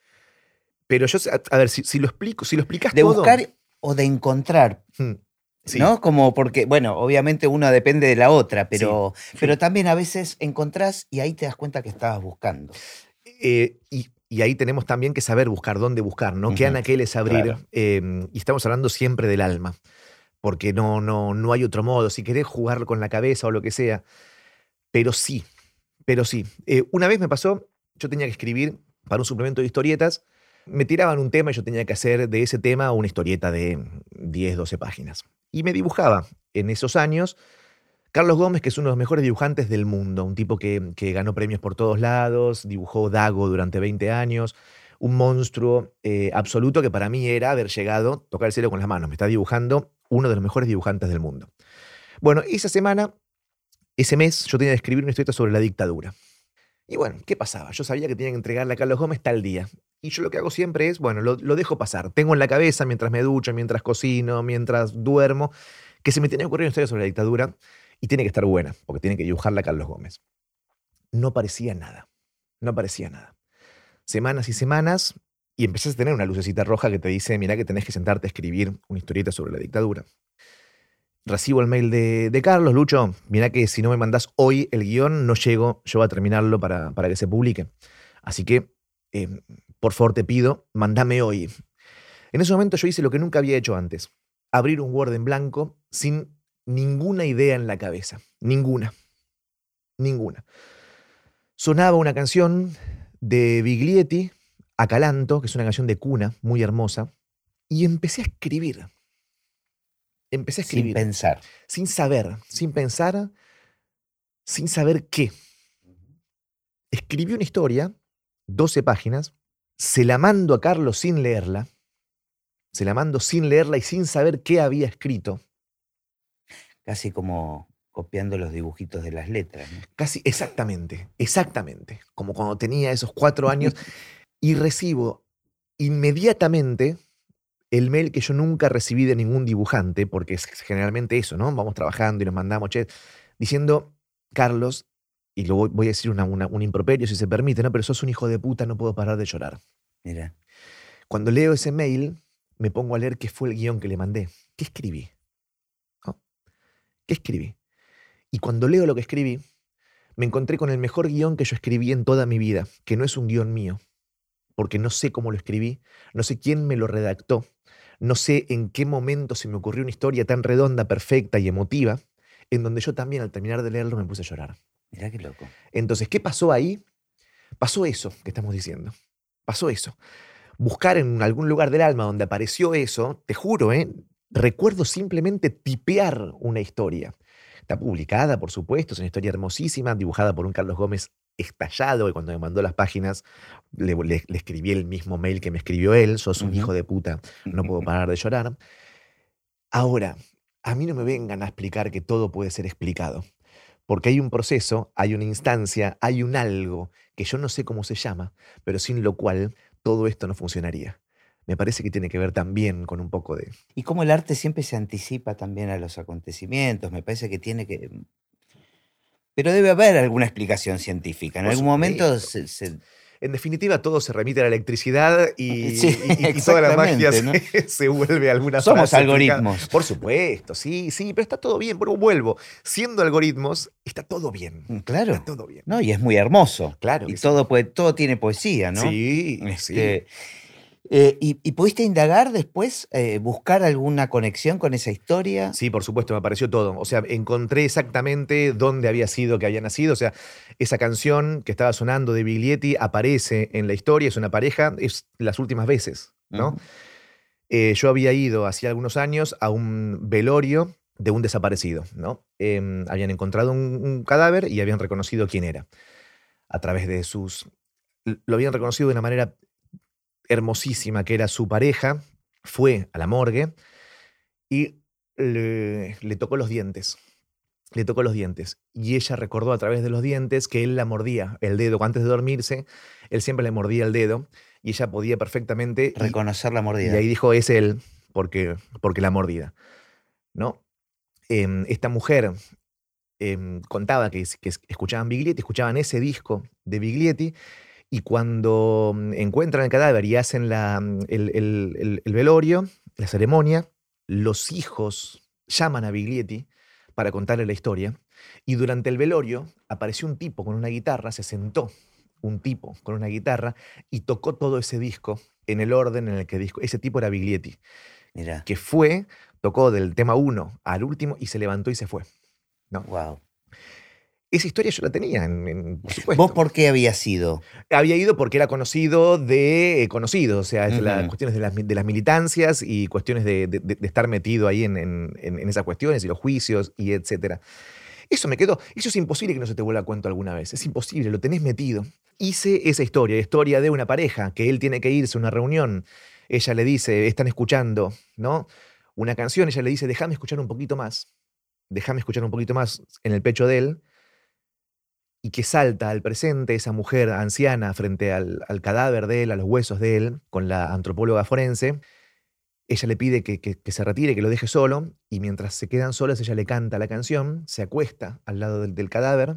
Pero yo, sé- a, a ver, si, si lo explico, si lo explicas de todo. buscar o de encontrar, hmm, sí, ¿no? Como porque, bueno, obviamente una depende de la otra, pero, sí. pero también a veces encontrás y ahí te das cuenta que estabas buscando. Eh, y, y ahí tenemos también que saber buscar, dónde buscar, ¿no? ¿Qué Ujú, anaquel es abrir? claro. Eh, y estamos hablando siempre del alma, porque no, no, no hay otro modo. Si querés jugar con la cabeza o lo que sea, pero sí, pero sí. Eh, una vez me pasó, yo tenía que escribir para un suplemento de historietas, me tiraban un tema y yo tenía que hacer de ese tema una historieta de 10, 12 páginas. Y me dibujaba en esos años Carlos Gómez, que es uno de los mejores dibujantes del mundo, un tipo que, ganó premios por todos lados, dibujó Dago durante 20 años, un monstruo eh, absoluto que para mí era haber llegado, tocar el cielo con las manos, me está dibujando uno de los mejores dibujantes del mundo. Bueno, esa semana, ese mes, yo tenía que escribir una historieta sobre la dictadura. Y bueno, ¿qué pasaba? Yo sabía que tenía que entregarle a Carlos Gómez tal día. Y yo lo que hago siempre es, bueno, lo, dejo pasar. Tengo en la cabeza mientras me ducho, mientras cocino, mientras duermo, que se me tenía que ocurrir una historia sobre la dictadura y tiene que estar buena, porque tiene que dibujarla Carlos Gómez. No parecía nada. No parecía nada. Semanas y semanas, y empezás a tener una lucecita roja que te dice, mira que tenés que sentarte a escribir una historieta sobre la dictadura. Recibo el mail de, Carlos, Lucho, mira que si no me mandás hoy el guion, no llego yo a terminarlo para, para que se publique. Así que, eh, por favor, te pido, mandame hoy. En ese momento yo hice lo que nunca había hecho antes. Abrir un Word en blanco sin ninguna idea en la cabeza. Ninguna. Ninguna. Sonaba una canción de Biglietti, Acalanto, que es una canción de cuna muy hermosa, y empecé a escribir. Empecé a Sin escribir. pensar. sin saber, sin pensar, sin saber qué. Escribí una historia, 12 páginas, se la mando a Carlos sin leerla, se la mando sin leerla y sin saber qué había escrito. Casi como copiando los dibujitos de las letras. ¿no? Casi exactamente, exactamente, como cuando tenía esos cuatro años, y recibo inmediatamente el mail que yo nunca recibí de ningún dibujante, porque es generalmente eso, ¿no? Vamos trabajando y nos mandamos, che, diciendo, Carlos, y lo voy, voy a decir una- una- un improperio si se permite, ¿no? Pero sos un hijo de puta, no puedo parar de llorar. Mira, Cuando leo ese mail, me pongo a leer qué fue el guion que le mandé. ¿Qué escribí? ¿No? ¿Qué escribí? Y cuando leo lo que escribí, me encontré con el mejor guion que yo escribí en toda mi vida, que no es un guion mío, porque no sé cómo lo escribí, no sé quién me lo redactó, no sé en qué momento se me ocurrió una historia tan redonda, perfecta y emotiva, en donde yo también al terminar de leerlo me puse a llorar. mira qué loco. Entonces, ¿qué pasó ahí? Pasó eso que estamos diciendo. Pasó eso. Buscar en algún lugar del alma donde apareció eso, te juro, ¿eh? recuerdo simplemente tipear una historia. Está publicada, por supuesto, es una historia hermosísima, dibujada por un Carlos Gómez estallado, y cuando me mandó las páginas le, le- le escribí el mismo mail que me escribió él, sos un hijo de puta, no puedo parar de llorar. Ahora, a mí no me vengan a explicar que todo puede ser explicado, porque hay un proceso, hay una instancia, hay un algo que yo no sé cómo se llama, pero sin lo cual todo esto no funcionaría. Me parece que tiene que ver también con un poco de... Y cómo el arte siempre se anticipa también a los acontecimientos, me parece que tiene que... Pero debe haber alguna explicación científica. En Por algún momento se, se- En definitiva, todo se remite a la electricidad y, Sí, y- y- toda la magia se, se vuelve alguna somos explicada. algoritmos. Por supuesto, sí, sí, pero está todo bien. Pero vuelvo, siendo algoritmos, está todo bien. Mm, Claro. Está todo bien. No, y es muy hermoso. Claro. Y sí. todo, puede, todo tiene poesía, ¿no? Sí, sí. Eh, y, y pudiste indagar después, eh, buscar alguna conexión con esa historia? Sí, por supuesto, me apareció todo. O sea, encontré exactamente dónde había sido que había nacido. O sea, esa canción que estaba sonando de Biglietti aparece en la historia, es una pareja, es las últimas veces, ¿no? Eh, yo había ido hacía algunos años a un velorio de un desaparecido, ¿no? Em, habían encontrado un, un cadáver y habían reconocido quién era. A través de sus... Lo habían reconocido de una manera hermosísima, que era su pareja, fue a la morgue y le, le tocó los dientes. le tocó los dientes. Y ella recordó a través de los dientes que él la mordía el dedo antes de dormirse. Él siempre le mordía el dedo y ella podía perfectamente y- Reconocer la y, mordida. ahí dijo es él porque porque la mordida, ¿no? Em, esta mujer em, contaba que, que es- escuchaban Biglietti, escuchaban ese disco de Biglietti y cuando mm, encuentran el cadáver y hacen la, mm, el, el- el- el velorio, la ceremonia, los hijos llaman a Biglietti para contarle la historia y durante el velorio apareció un tipo con una guitarra, se sentó un tipo con una guitarra y tocó todo ese disco en el orden en el que disco. Ese tipo era Biglietti, Mira. que fue, tocó del tema 1 al último y se levantó y se fue. Wow. Esa historia yo la tenía, en, en- por supuesto. ¿Vos por qué habías sido? Había ido porque era conocido de eh, conocido, o sea, las cuestiones de las, de las militancias y cuestiones de, de- estar metido ahí en, en- en- en esas cuestiones y los juicios y etcétera. Eso me quedó. Eso es imposible que no se te vuelva a cuento alguna vez. Es imposible, lo tenés metido. Hice esa historia, historia de una pareja, que él tiene que irse a una reunión. Ella le dice, están escuchando, ¿no? Una canción, ella le dice, déjame escuchar un poquito más. Déjame escuchar un poquito más en el pecho de él. Y que salta al presente esa mujer anciana frente al, al cadáver de él, a los huesos de él, con la antropóloga forense. Ella le pide que, que- que se retire, que lo deje solo, y mientras se quedan solas, ella le canta la canción, se acuesta al lado del, del cadáver,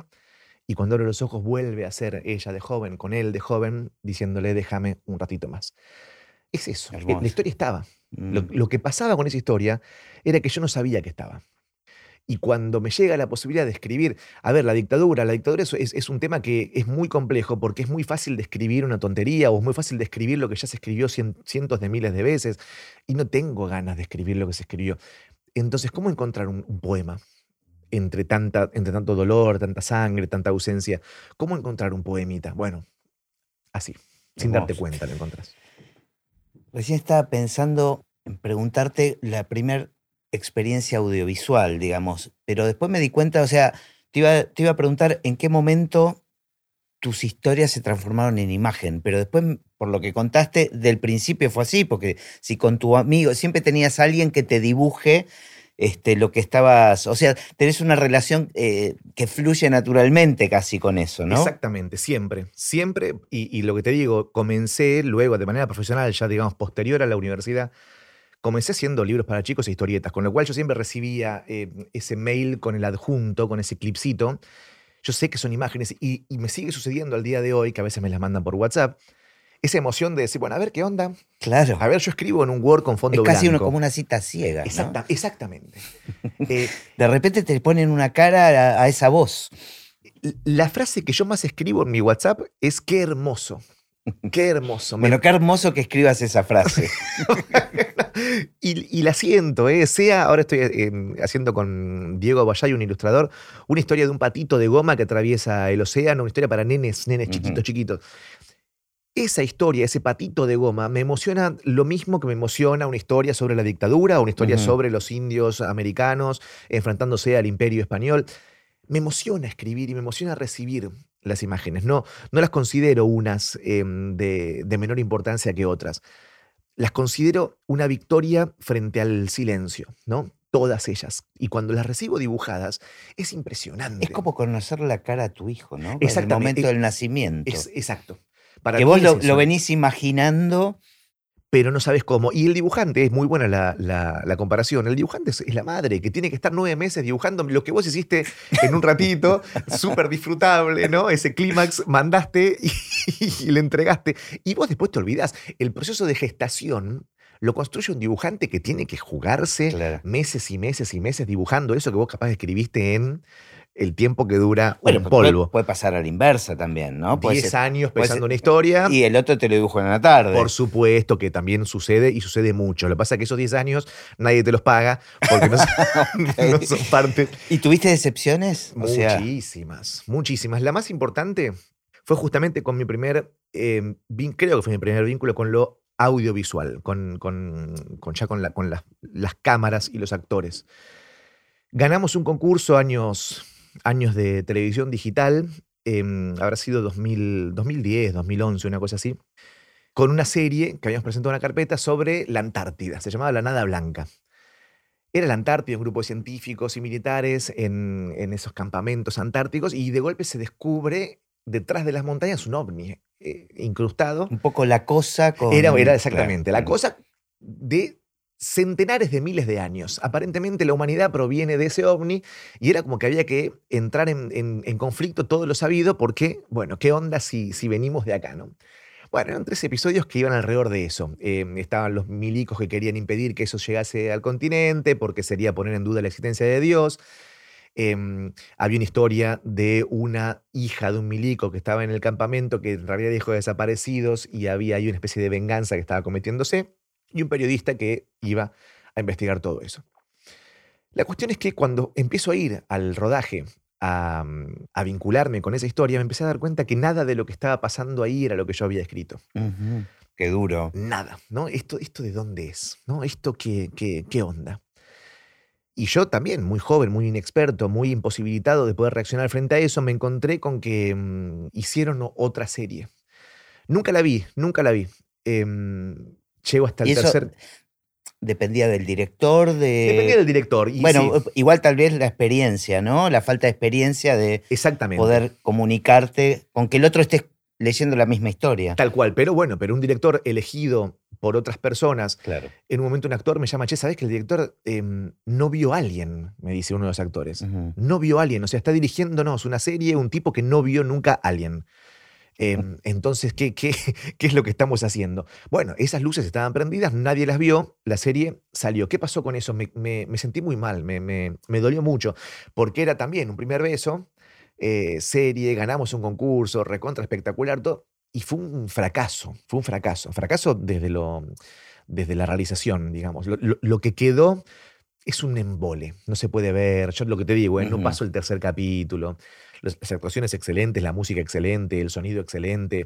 y cuando abre los ojos vuelve a ser ella de joven, con él de joven, diciéndole, déjame un ratito más. Es eso, Hermoso. la historia estaba. Lo, Mm. lo que pasaba con esa historia era que yo no sabía que estaba. Y cuando me llega la posibilidad de escribir, a ver, la dictadura, la dictadura es, es- un tema que es muy complejo porque es muy fácil de escribir una tontería o es muy fácil de escribir lo que ya se escribió cien- cientos de miles de veces y no tengo ganas de escribir lo que se escribió. Entonces, ¿cómo encontrar un, un poema entre, tanta, entre tanto dolor, tanta sangre, tanta ausencia? ¿Cómo encontrar un poemita? Bueno, así, sin darte cuenta lo encontrás. Recién estaba pensando en preguntarte la primera experiencia audiovisual, digamos, pero después me di cuenta, o sea, te iba, te iba a preguntar en qué momento tus historias se transformaron en imagen, pero después, por lo que contaste, del principio fue así, porque si con tu amigo siempre tenías a alguien que te dibuje este, lo que estabas, o sea, tenés una relación eh, que fluye naturalmente casi con eso, ¿no? Exactamente, siempre, siempre. Y, y lo que te digo, comencé luego de manera profesional, ya digamos posterior a la universidad, comencé haciendo libros para chicos e historietas, con lo cual yo siempre recibía eh, ese mail con el adjunto, con ese clipcito. Yo sé que son imágenes y, y me sigue sucediendo al día de hoy, que a veces me las mandan por WhatsApp, esa emoción de decir, bueno, a ver qué onda. Claro. A ver, yo escribo en un Word con Es fondo casi uno, blanco. como una cita ciega. ¿no? Exacta- exactamente. Eh, De repente te ponen una cara a, a esa voz. la frase que yo más escribo en mi WhatsApp es qué hermoso. Qué hermoso. Bueno, qué hermoso que escribas esa frase. y, y la siento, ¿eh? sea, ahora estoy eh, haciendo con Diego Bayay, un ilustrador, una historia de un patito de goma que atraviesa el océano, una historia para nenes, nenes chiquitos, chiquitos. Esa historia, ese patito de goma, me emociona lo mismo que me emociona una historia sobre la dictadura una historia sobre los indios americanos enfrentándose al imperio español. Me emociona escribir y me emociona recibir las imágenes. No, no las considero unas em, de, de menor importancia que otras. Las considero una victoria frente al silencio, ¿no? Todas ellas. Y cuando las recibo dibujadas, es impresionante. Es como conocer la cara a tu hijo, ¿no? En el Exactamente. momento del nacimiento. Es- exacto. Para que vos lo, lo venís imaginando. Pero no sabes cómo. Y el dibujante, es muy buena la, la- la comparación, el dibujante es, es la madre que tiene que estar nueve meses dibujando lo que vos hiciste en un ratito, súper disfrutable, ¿no? Ese clímax mandaste y, y le entregaste. Y vos después te olvidás. El proceso de gestación lo construye un dibujante que tiene que jugarse Claro. meses y meses y meses dibujando eso que vos capaz escribiste en el tiempo que dura Bueno, un puede- polvo. Puede, pasar a la inversa también, ¿no? Puede Diez ser- años pensando ser- una historia. Y el otro te lo dibujo en la tarde. Por supuesto que también sucede y sucede mucho. Lo que pasa es que esos 10 años nadie te los paga porque no son, no son parte. ¿Y tuviste decepciones? O sea, muchísimas, muchísimas. La más importante fue justamente con mi primer, eh, creo que fue mi primer vínculo con lo audiovisual, con, con- con ya con, la- con las, las cámaras y los actores. Ganamos un concurso años, años de televisión digital, em, habrá sido 2000, 2010, 2011, una cosa así, con una serie que habíamos presentado en una carpeta sobre la Antártida, se llamaba La Nada Blanca. Era la Antártida, un grupo de científicos y militares en, en esos campamentos antárticos y de golpe se descubre detrás de las montañas un ovni eh, incrustado. Un poco la cosa con... Era, era exactamente, la cosa de centenares de miles de años. Aparentemente la humanidad proviene de ese ovni y era como que había que entrar en, en- conflicto todo lo sabido porque, bueno, ¿qué onda si, si venimos de acá, no? Bueno, eran tres episodios que iban alrededor de eso. Eh, estaban los milicos que querían impedir que eso llegase al continente porque sería poner en duda la existencia de Dios. Em, había una historia de una hija de un milico que estaba en el campamento que en realidad dejó desaparecidos y había ahí una especie de venganza que estaba cometiéndose y un periodista que iba a investigar todo eso. La cuestión es que cuando empiezo a ir al rodaje a, a vincularme con esa historia, me empecé a dar cuenta que nada de lo que estaba pasando ahí era lo que yo había escrito. Qué duro. Nada, ¿no? Esto, esto de dónde es, ¿no? Esto qué, qué, qué onda. Y yo también, muy joven, muy inexperto, muy imposibilitado de poder reaccionar frente a eso, me encontré con que mm, hicieron otra serie. Nunca la vi, nunca la vi. Em, llego hasta el eso tercer... dependía del director, de... Dependía del director. Y bueno, sí, igual tal vez la experiencia, ¿no? La falta de experiencia de exactamente. poder comunicarte con que el otro esté leyendo la misma historia. Tal cual, pero bueno, pero un director elegido por otras personas. Claro. En un momento un actor me llama, che, ¿sabes que el director em, no vio Alien? Me dice uno de los actores. No vio Alien, o sea, está dirigiéndonos una serie, un tipo que no vio nunca Alien. Em, entonces, ¿qué, qué, qué es lo que estamos haciendo? Bueno, esas luces estaban prendidas, nadie las vio, la serie salió. ¿Qué pasó con eso? Me, me- me sentí muy mal, me, dolió mucho, porque era también un primer beso, eh, serie, ganamos un concurso, recontra espectacular, todo, y fue un fracaso, fue un fracaso, fracaso desde, lo, desde la realización, digamos. Lo, lo- lo que quedó es un embole, no se puede ver, yo lo que te digo, eh, no paso el tercer capítulo, las actuaciones excelentes, la música excelente, el sonido excelente,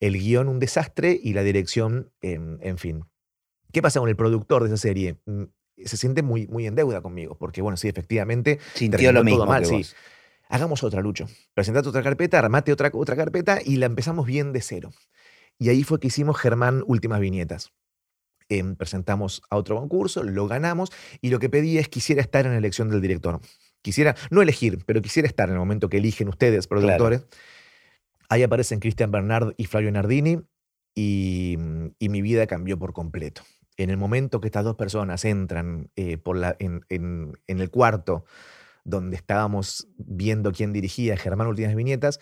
el guion un desastre y la dirección, en, en fin. ¿Qué pasa con el productor de esa serie? Mm, Se siente muy, muy en deuda conmigo, porque bueno, sí, efectivamente, Sintió lo todo mismo mal, que sí. vos. hagamos otra, Lucho. Presentate otra carpeta, armate otra, otra carpeta y la empezamos bien de cero. Y ahí fue que hicimos Germán Últimas Viñetas. Em, presentamos a otro concurso, lo ganamos y lo que pedí es quisiera estar en la elección del director. Quisiera, no elegir, pero quisiera estar en el momento que eligen ustedes, productores. Ahí aparecen Cristian Bernard y Flavio Nardini y, y mi vida cambió por completo. En el momento que estas dos personas entran eh, por la, en, en- en el cuarto donde estábamos viendo quién dirigía Germán Últimas Viñetas,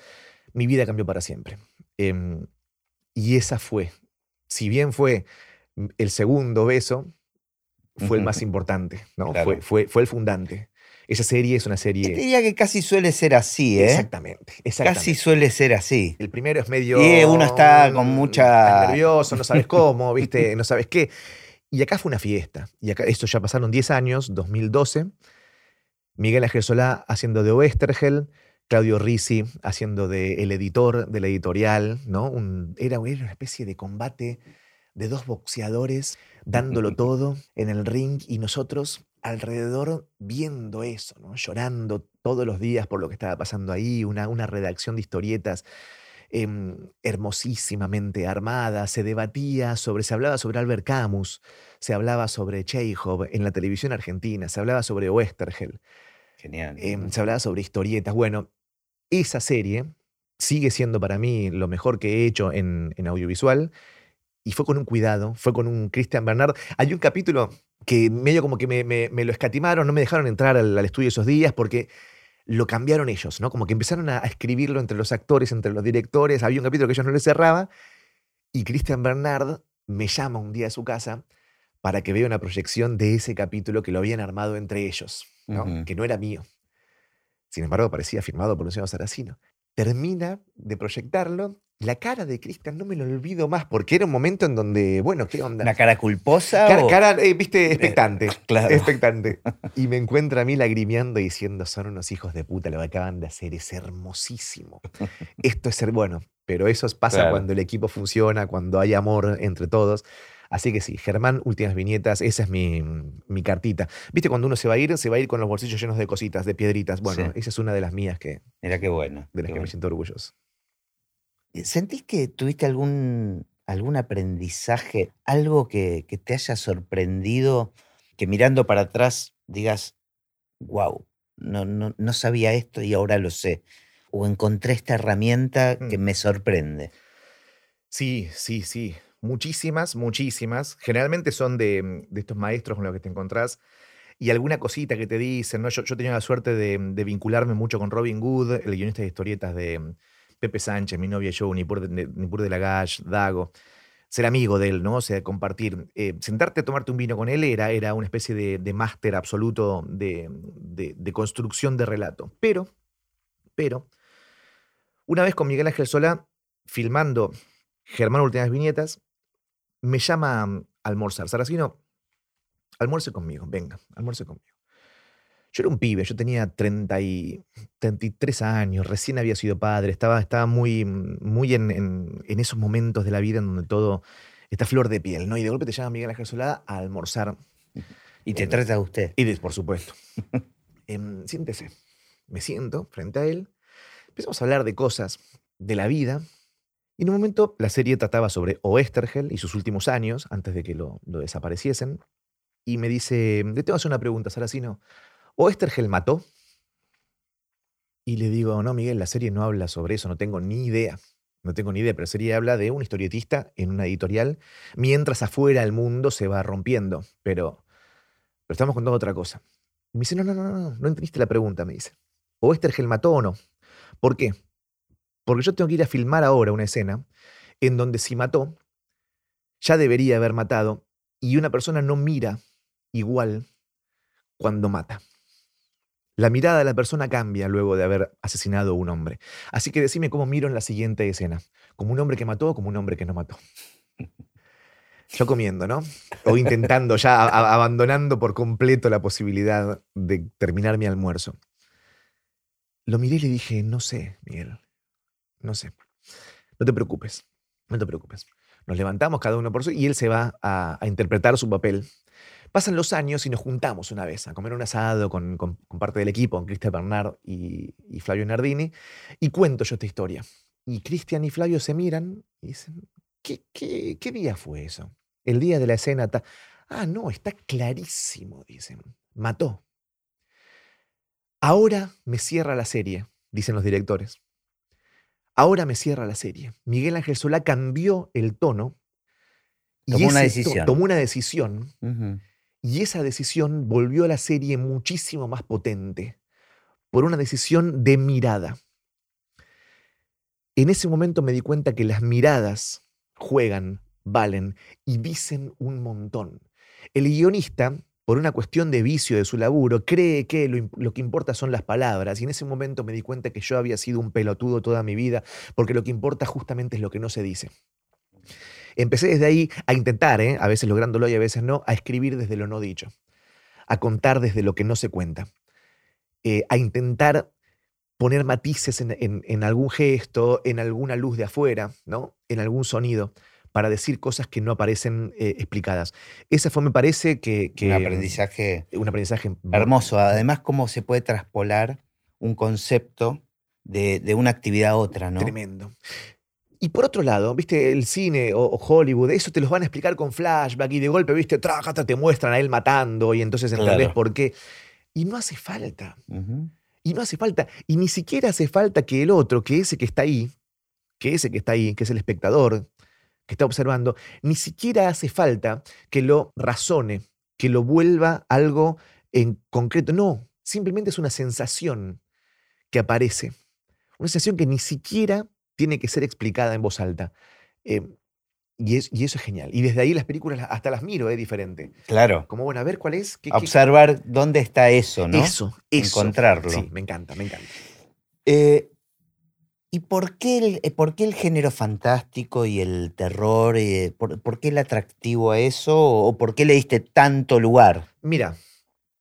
mi vida cambió para siempre. Em, y esa fue, si bien fue mm, el segundo beso, fue el más importante, ¿no? Claro. Fue, fue, fue el fundante. Esa serie es una Yo serie... te diría que casi suele ser así, ¿eh? Exactamente, exactamente. Casi suele ser así. El primero es medio. Y uno está con mucha- nervioso, no sabes cómo, ¿viste? No sabes qué. Y acá fue una fiesta. Y acá, esto ya pasaron 10 años, 2012. Miguel Ángel Solá haciendo de Oestergel, Claudio Risi haciendo de el editor de la editorial, ¿no? Un- era, era una especie de combate de dos boxeadores dándolo todo en el ring y nosotros alrededor viendo eso, ¿no? llorando todos los días por lo que estaba pasando ahí, una, una redacción de historietas em, hermosísimamente armada, se debatía sobre, se hablaba sobre Albert Camus, se hablaba sobre Chekhov en la televisión argentina, se hablaba sobre Westergel, Genial. em, se hablaba sobre historietas. Bueno, esa serie sigue siendo para mí lo mejor que he hecho en, en audiovisual y fue con un cuidado, fue con un Christian Bernard. Hay un capítulo que medio como que me, me- me lo escatimaron, no me dejaron entrar al, al estudio esos días porque lo cambiaron ellos, ¿no? Como que empezaron a, a escribirlo entre los actores, entre los directores. Había un capítulo que ellos no les cerraba y Christian Bernard me llama un día a su casa para que vea una proyección de ese capítulo que lo habían armado entre ellos, ¿no? Que no era mío. Sin embargo, parecía firmado por Luciano Saracino. Termina de proyectarlo. La cara de Cristian no me lo olvido más, porque era un momento en donde, bueno, ¿qué onda? ¿Una cara culposa? Cara, o- cara, eh, viste, expectante. claro. Expectante. Y me encuentra a mí lagrimeando y diciendo, son unos hijos de puta, lo que acaban de hacer es hermosísimo. Esto es ser bueno, pero eso pasa Claro. cuando el equipo funciona, cuando hay amor entre todos. Así que sí, Germán, últimas viñetas, esa es mi, mi cartita. ¿Viste cuando uno se va a ir? Se va a ir con los bolsillos llenos de cositas, de piedritas. Bueno, Sí. esa es una de las mías que, Mira qué bueno. de las qué que me siento orgulloso. ¿Sentís que tuviste algún, algún aprendizaje, algo que, que te haya sorprendido, que mirando para atrás digas, wow, no, no, no sabía esto y ahora lo sé. O encontré esta herramienta que Mm. me sorprende. Sí, sí, sí. Muchísimas, muchísimas. Generalmente son de, mm, de estos maestros con los que te encontrás y alguna cosita que te dicen, ¿no? Yo, yo tenía la suerte de, de vincularme mucho con Robin Good, el guionista de historietas de mm, Pepe Sánchez, mi novia y yo, Nipur de, Nipur de Lagash, Dago. Ser amigo de él, ¿no? O sea, compartir. Eh, sentarte a tomarte un vino con él era, era una especie de, máster absoluto de, construcción de relato. Pero, pero, una vez con Miguel Ángel Solá, filmando Germán Últimas Viñetas, me llama a almorzar. Saracino, almuerce conmigo, venga, almuerce conmigo. Yo era un pibe, yo tenía 30 y 33 años, recién había sido padre, estaba, estaba muy, muy en, en- en esos momentos de la vida en donde todo está flor de piel, ¿no? Y de golpe te llama Miguel Ángel Solá a almorzar. Y te trata a usted. Y de- por supuesto. Em, siéntese. Me siento frente a él. Empezamos a hablar de cosas de la vida. Y en un momento la serie trataba sobre Oestergel y sus últimos años, antes de que lo, lo desapareciesen. Y me dice, le tengo que hacer una pregunta, Saracino. ¿Oestergel mató? Y le digo, no, Miguel, la serie no habla sobre eso, no tengo ni idea. No tengo ni idea, pero la serie habla de un historietista en una editorial, mientras afuera el mundo se va rompiendo. Pero, pero estamos contando otra cosa. Y me dice, no, no, no, no, no entendiste la pregunta, me dice. ¿Oestergel mató o no? ¿Por qué? Porque yo tengo que ir a filmar ahora una escena en donde si mató, ya debería haber matado, y una persona no mira igual cuando mata. La mirada de la persona cambia luego de haber asesinado a un hombre. Así que decime cómo miro en la siguiente escena. ¿Como un hombre que mató o como un hombre que no mató? Yo comiendo, ¿no? O intentando, ya abandonando por completo la posibilidad de terminar mi almuerzo. Lo miré y le dije, no sé, Miguel, no sé. No te preocupes, no te preocupes. Nos levantamos cada uno por su y él se va a, a interpretar su papel. Pasan los años y nos juntamos una vez a comer un asado con, parte del equipo, con Cristian Bernard y, y Flavio Nardini, y cuento yo esta historia. Y Cristian y Flavio se miran y dicen, ¿qué, qué, qué día fue eso? El día de la escena. ta- Ah, no, está clarísimo, dicen. Mató. Ahora me cierra la serie, dicen los directores. Ahora me cierra la serie. Miguel Ángel Solá cambió el tono. Y Tomó una decisión. tomó una decisión y esa decisión volvió a la serie muchísimo más potente por una decisión de mirada. En ese momento me di cuenta que las miradas juegan, valen y dicen un montón. El guionista, por una cuestión de vicio de su laburo, cree que lo, lo que importa son las palabras y en ese momento me di cuenta que yo había sido un pelotudo toda mi vida porque lo que importa justamente es lo que no se dice. Empecé desde ahí a intentar, ¿eh? a veces lográndolo y a veces no, a escribir desde lo no dicho, a contar desde lo que no se cuenta, eh, a intentar poner matices en, en- en algún gesto, en alguna luz de afuera, ¿no? en algún sonido, para decir cosas que no aparecen eh, explicadas. Esa fue, me parece, que... que Un aprendizaje Un aprendizaje hermoso. Además, cómo se puede traspolar un concepto de, de una actividad a otra, ¿no? Tremendo. Y por otro lado, viste, el cine o, o Hollywood, eso te los van a explicar con flashback y de golpe, viste, te muestran a él matando y entonces entendés Claro. por qué. Y no hace falta. Y no hace falta. Y ni siquiera hace falta que el otro, que ese que está ahí, que ese que está ahí, que es el espectador, que está observando, ni siquiera hace falta que lo razone, que lo vuelva algo en concreto. No, simplemente es una sensación que aparece. Una sensación que ni siquiera tiene que ser explicada en voz alta. Eh, y, es- y eso es genial. Y desde ahí las películas las- hasta las miro, es diferente. Claro. Como, bueno, a ver cuál es. ¿Qué- qué- Observar dónde está eso, ¿no? Eso, eso. Encontrarlo. Sí, me encanta, me encanta. Eh, ¿Y por qué, el, eh, por qué el género fantástico y el terror? eh, por, por qué el atractivo a eso? ¿O por qué le diste tanto lugar? Mira,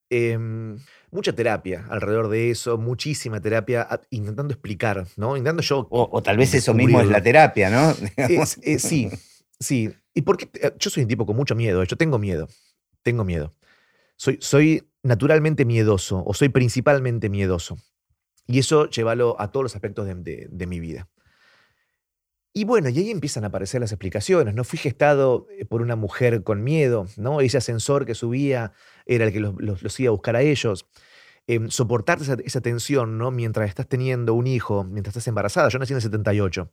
em, mucha terapia alrededor de eso, muchísima terapia, intentando explicar, ¿no? Intentando yo. O, o tal vez eso mismo es la terapia, ¿no? Es- es- sí, sí. ¿Y por qué? te- Yo soy un tipo con mucho miedo, yo tengo miedo, tengo miedo. Soy, soy naturalmente miedoso o soy principalmente miedoso. Y eso llévalo a todos los aspectos de, de- de mi vida. Y bueno, y ahí empiezan a aparecer las explicaciones. No fui gestado eh, por una mujer con miedo, ¿no? Ese ascensor que subía era el que los, los, iba a buscar a ellos. Em, soportar esa, tensión, ¿no? Mientras estás teniendo un hijo, mientras estás embarazada. Yo nací en el 78.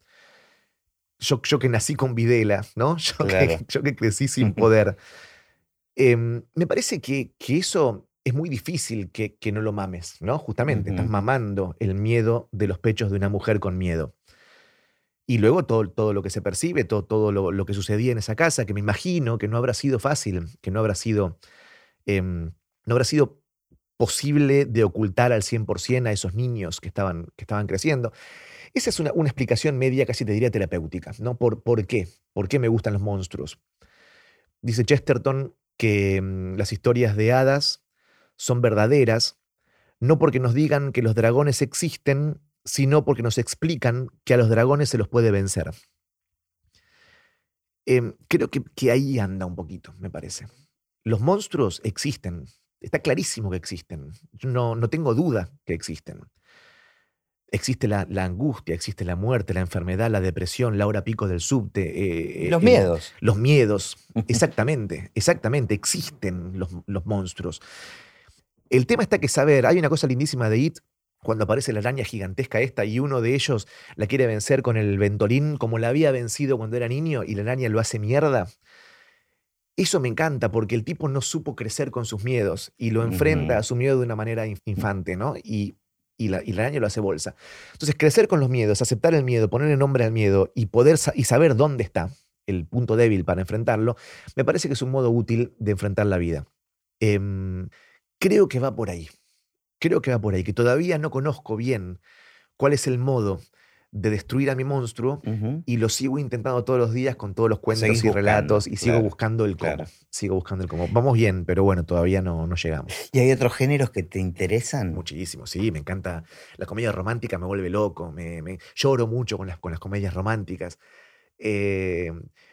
Yo, yo que nací con Videla, ¿no? Yo, que, yo que, crecí sin poder. Em, me parece que, que, eso es muy difícil que, que no lo mames, ¿no? Justamente, estás mamando el miedo de los pechos de una mujer con miedo. Y luego todo, todo lo que se percibe, todo, todo lo, que sucedía en esa casa, que me imagino que no habrá sido fácil, que no habrá sido, em, no habrá sido posible de ocultar al 100% a esos niños que estaban, que estaban creciendo. Esa es una, una, explicación media, casi te diría terapéutica, ¿no? ¿Por, ¿Por qué? ¿Por qué me gustan los monstruos? Dice Chesterton que em, las historias de hadas son verdaderas, no porque nos digan que los dragones existen, sino porque nos explican que a los dragones se los puede vencer. Em, creo que, que, ahí anda un poquito, me parece. Los monstruos existen, está clarísimo que existen, no, no tengo duda que existen. Existe la, angustia, existe la muerte, la enfermedad, la depresión, la hora pico del subte. Eh, los miedos. los miedos, exactamente, exactamente, existen los, los monstruos. El tema está que saber, hay una cosa lindísima de It cuando aparece la araña gigantesca esta y uno de ellos la quiere vencer con el ventolín como la había vencido cuando era niño y la araña lo hace mierda. Eso me encanta porque el tipo no supo crecer con sus miedos y lo enfrenta a su miedo de una manera infante, ¿no? Y, y, la, y, la, araña lo hace bolsa. Entonces, crecer con los miedos, aceptar el miedo, ponerle nombre al miedo y poder y saber dónde está el punto débil para enfrentarlo, me parece que es un modo útil de enfrentar la vida. Em, creo que va por ahí. Creo que va por ahí, que todavía no conozco bien cuál es el modo de destruir a mi monstruo y lo sigo intentando todos los días con todos los cuentos y relatos y sigo buscando el cómo. Sigo buscando el cómo. Vamos bien, pero bueno, todavía no, no llegamos. ¿Y hay otros géneros que te interesan? Muchísimo, sí, me encanta. La comedia romántica me vuelve loco, me, lloro mucho con las, con las comedias románticas. Eh,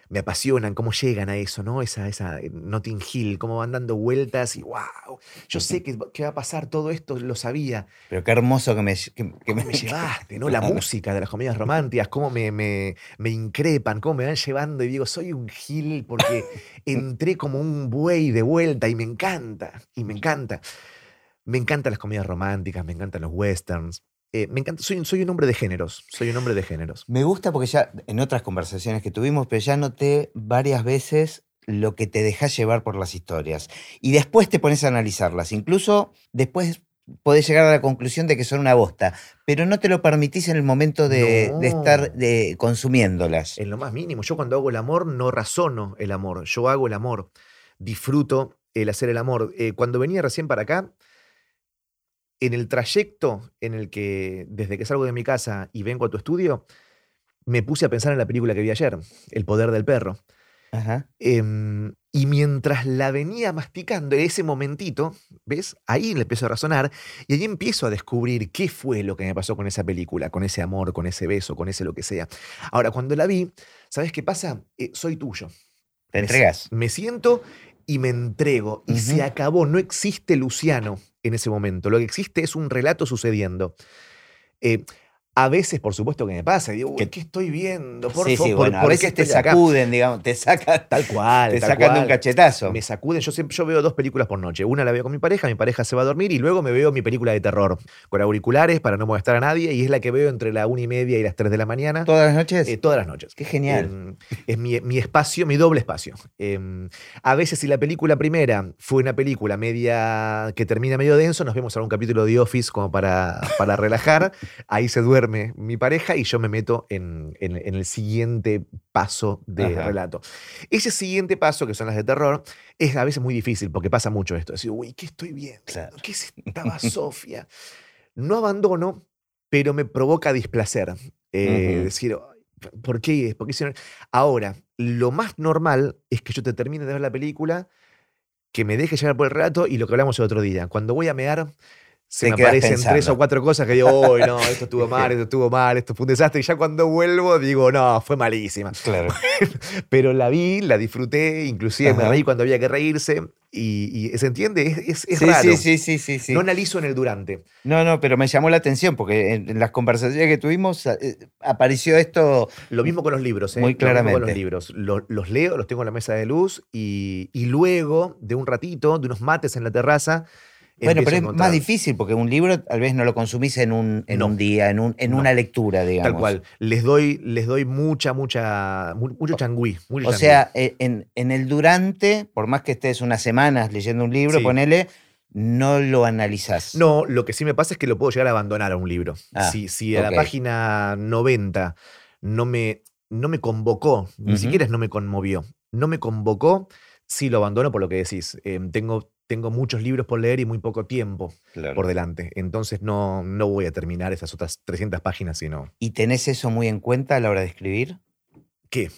me apasionan, cómo llegan a eso, ¿no? Esa, esa eh, Notting Hill, cómo van dando vueltas y wow, yo sé que, va a pasar todo esto, lo sabía. Pero qué hermoso que me, me... llevaste, ¿no? La música de las comedias románticas, cómo me, me, me, increpan, cómo me van llevando y digo, soy un Gil porque entré como un buey de vuelta y me encanta, y me encanta. Me encantan las comedias románticas, me encantan los westerns. Eh, me encanta, soy, soy, un hombre de géneros, soy un hombre de géneros. Me gusta porque ya en otras conversaciones que tuvimos, pero ya noté varias veces lo que te dejas llevar por las historias. Y después te pones a analizarlas. Incluso después podés llegar a la conclusión de que son una bosta, pero no te lo permitís en el momento de, estar de, consumiéndolas. En lo más mínimo. Yo cuando hago el amor no razono el amor, yo hago el amor, disfruto el hacer el amor. Eh, cuando venía recién para acá, en el trayecto en el que, desde que salgo de mi casa y vengo a tu estudio, me puse a pensar en la película que vi ayer, El poder del perro. Em, y mientras la venía masticando, en ese momentito, ¿ves? Ahí le empiezo a razonar y ahí empiezo a descubrir qué fue lo que me pasó con esa película, con ese amor, con ese beso, con ese lo que sea. Ahora, cuando la vi, ¿sabes qué pasa? Eh, soy tuyo. Te entregas. Me siento y me entrego y se acabó. No existe Luciano en ese momento. Lo que existe es un relato sucediendo. Eh, a veces, por supuesto, que me pasa. Digo, ¿qué estoy viendo? Por sí, sí, bueno, a veces te sacuden, digamos, te sacan. Tal cual. Te sacan de un cachetazo. Me sacuden. Yo, siempre, yo veo dos películas por noche. Una la veo con mi pareja, mi pareja se va a dormir y luego me veo mi película de terror con auriculares para no molestar a nadie y es la que veo entre la una y media y las tres de la mañana. ¿Todas las noches? Eh, todas las noches. Qué genial. Em, es mi, espacio, mi doble espacio. Em, a veces, si la película primera fue una película media que termina medio denso, nos vemos algún capítulo de Office como para, para relajar. Ahí se duerme mi pareja y yo me meto en, el siguiente paso de relato. Ese siguiente paso, que son las de terror, es a veces muy difícil porque pasa mucho esto. Decir, uy, ¿qué estoy viendo? ¿Qué estaba Sofía? No abandono, pero me provoca displacer. Eh, decir, ¿por qué? ¿Por qué Ahora, lo más normal es que yo te termine de ver la película, que me deje llevar por el relato y lo que hablamos el otro día. Cuando voy a mear se me aparecen tres pensando. o cuatro cosas que digo, uy, no, esto estuvo mal, esto estuvo mal, esto fue un desastre. Y ya cuando vuelvo digo, no, fue malísima. Claro. Pero la vi, la disfruté, inclusive me Ajá. reí cuando había que reírse. Y, y ¿se entiende? Es, es- es sí, raro. sí, sí, sí, sí, sí. No analizo en el durante. No, no, pero me llamó la atención porque en, en las conversaciones que tuvimos eh, apareció esto. Lo mismo con los libros, ¿eh? Muy Lo mismo con claramente. los libros. Lo- los leo, los tengo en la mesa de luz y, y luego de un ratito, de unos mates en la terraza. Bueno, pero es más difícil porque un libro tal vez no lo consumís en un, en No. un día, en, un, en No. una lectura, digamos. Tal cual. Les doy, les doy mucha, mucha, mu- mucho changüí. mucho O changüí. sea, e- en, en el durante, por más que estés unas semanas leyendo un libro, Sí. ponele, no lo analizás. No, lo que sí me pasa es que lo puedo llegar a abandonar a un libro. Ah, si si a la página 90 no me, no me convocó, ni Ujú. siquiera es no me conmovió, no me convocó, sí lo abandono por lo que decís. Eh, tengo, tengo muchos libros por leer y muy poco tiempo Claro. por delante. Entonces no, no voy a terminar esas otras 300 páginas, sino... ¿Y tenés eso muy en cuenta a la hora de escribir? ¿Qué?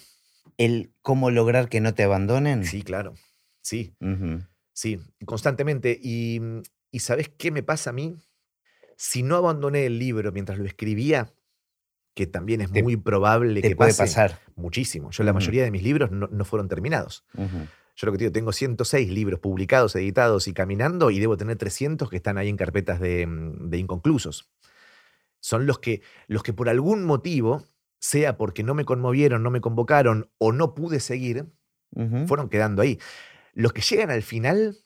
El cómo lograr que no te abandonen. Sí, claro. Sí, sí, constantemente. Y, ¿Y sabes qué me pasa a mí? Si no abandoné el libro mientras lo escribía, que también es muy probable Te que puede pase, pasar. muchísimo. Yo la mayoría de mis libros no, no fueron terminados. Ujú. Yo lo que te digo, tengo 106 libros publicados, editados y caminando y debo tener 300 que están ahí en carpetas de, mm, de inconclusos. Son los que, los que por algún motivo, sea porque no me conmovieron, no me convocaron o no pude seguir, fueron quedando ahí. Los que llegan al final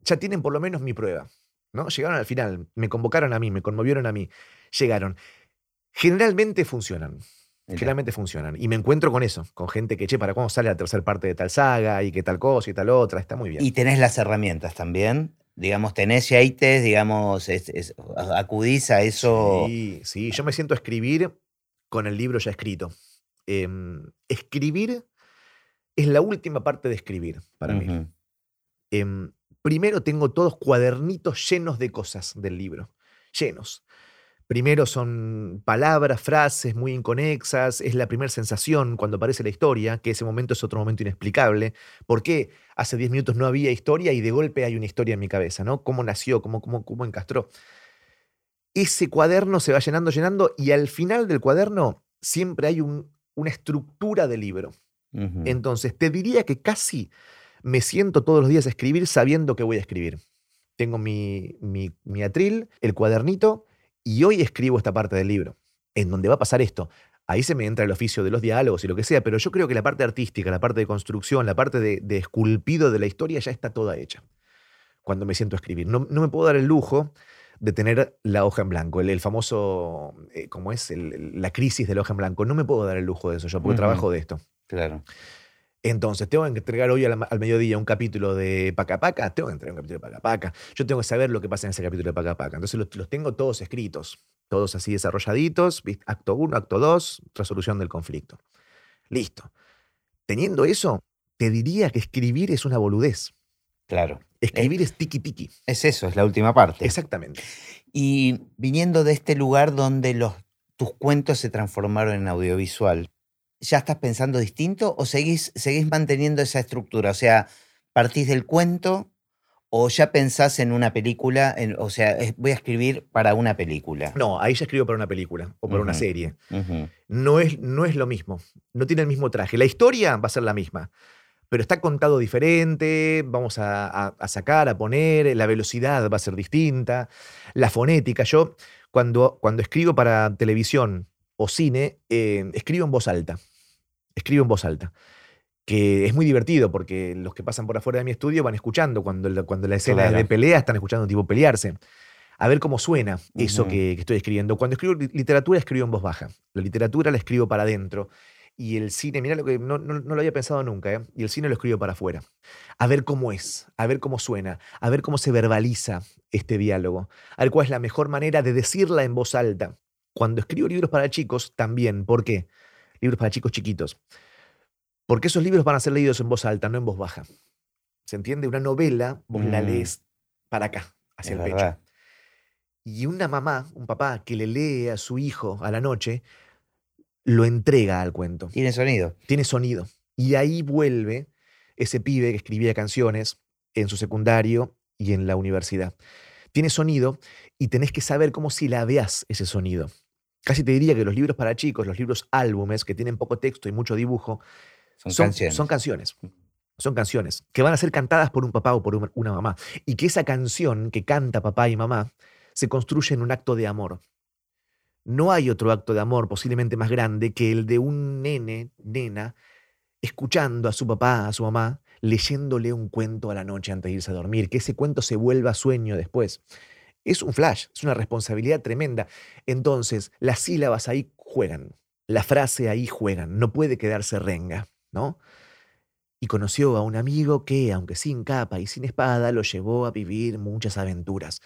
ya tienen por lo menos mi prueba. ¿no? Llegaron al final, me convocaron a mí, me conmovieron a mí, llegaron. Generalmente funcionan. Generalmente funcionan. Y me encuentro con eso, con gente que, che, ¿para cuándo sale la tercera parte de tal saga? Y que tal cosa y tal otra. Está muy bien. Y tenés las herramientas también. Digamos, tenés yates, digamos, es- es- acudís a eso. Sí, sí, yo me siento a escribir con el libro ya escrito. Em, escribir es la última parte de escribir para mí. Em, primero tengo todos cuadernitos llenos de cosas del libro, llenos. Primero son palabras, frases muy inconexas, es la primera sensación cuando aparece la historia, que ese momento es otro momento inexplicable. ¿Por qué hace 10 minutos no había historia y de golpe hay una historia en mi cabeza? ¿no? ¿Cómo nació? ¿Cómo, cómo, cómo encastró? Ese cuaderno se va llenando, llenando y al final del cuaderno siempre hay un- una estructura de libro. Entonces, te diría que casi me siento todos los días a escribir sabiendo que voy a escribir. Tengo mi, mi, mi atril, el cuadernito, y hoy escribo esta parte del libro, en donde va a pasar esto. Ahí se me entra el oficio de los diálogos y lo que sea, pero yo creo que la parte artística, la parte de construcción, la parte de, de esculpido de la historia ya está toda hecha cuando me siento a escribir. No, no me puedo dar el lujo de tener la hoja en blanco, el, el famoso, eh, ¿cómo es? El- la crisis de la hoja en blanco. No me puedo dar el lujo de eso yo, porque trabajo de esto. Claro. Entonces, tengo que entregar hoy al, al mediodía un capítulo de Paca Paca, tengo que entregar un capítulo de Paca Paca. Yo tengo que saber lo que pasa en ese capítulo de Paca Paca. Entonces, los, los tengo todos escritos, todos así desarrolladitos, acto 1, acto 2, resolución del conflicto. Listo. Teniendo eso, te diría que escribir es una boludez. Claro. Escribir es tiki tiki. Es eso, es la última parte. Exactamente. Y viniendo de este lugar donde los, tus cuentos se transformaron en audiovisual, ¿ya estás pensando distinto o seguís, seguís manteniendo esa estructura? O sea, ¿partís del cuento o ya pensás en una película? en- o sea, voy a escribir para una película. No, ahí ya escribo para una película o para una serie. No es, no es lo mismo. No tiene el mismo traje. La historia va a ser la misma, pero está contado diferente. Vamos a, a- a sacar, a poner. La velocidad va a ser distinta. La fonética. Yo, cuando, cuando escribo para televisión o cine, eh, escribo en voz alta. Escribo en voz alta. Que es muy divertido porque los que pasan por afuera de mi estudio van escuchando. Cuando, la- cuando la escena es Claro. de pelea, están escuchando a un tipo pelearse. A ver cómo suena eso que, que estoy escribiendo. Cuando escribo li- literatura, escribo en voz baja. La literatura la escribo para adentro. Y el cine, mira lo que no, no- no lo había pensado nunca, ¿eh? y el cine lo escribo para afuera. A ver cómo es, a ver cómo suena, a ver cómo se verbaliza este diálogo, a ver cuál es la mejor manera de decirla en voz alta. Cuando escribo libros para chicos, también. ¿Por qué? Libros para chicos chiquitos. Porque esos libros van a ser leídos en voz alta, no en voz baja. ¿Se entiende? Una novela, vos la Mm. lees para acá, hacia Es el pecho. verdad. Y una mamá, un papá que le lee a su hijo a la noche, lo entrega al cuento. Tiene sonido. Tiene sonido. Y ahí vuelve ese pibe que escribía canciones en su secundario y en la universidad. tiene sonido y tenés que saber cómo silabeás ese sonido. Casi te diría que los libros para chicos, los libros álbumes, que tienen poco texto y mucho dibujo, Son, son, canciones. son canciones. Son canciones que van a ser cantadas por un papá o por un- una mamá. Y que esa canción que canta papá y mamá se construye en un acto de amor. No hay otro acto de amor posiblemente más grande que el de un nene, nena, escuchando a su papá, a su mamá, leyéndole un cuento a la noche antes de irse a dormir, que ese cuento se vuelva sueño después. Es un flash, es una responsabilidad tremenda. Entonces, las sílabas ahí juegan, la frase ahí juegan, no puede quedarse renga, ¿no? Y conoció a un amigo que, aunque sin capa y sin espada, lo llevó a vivir muchas aventuras.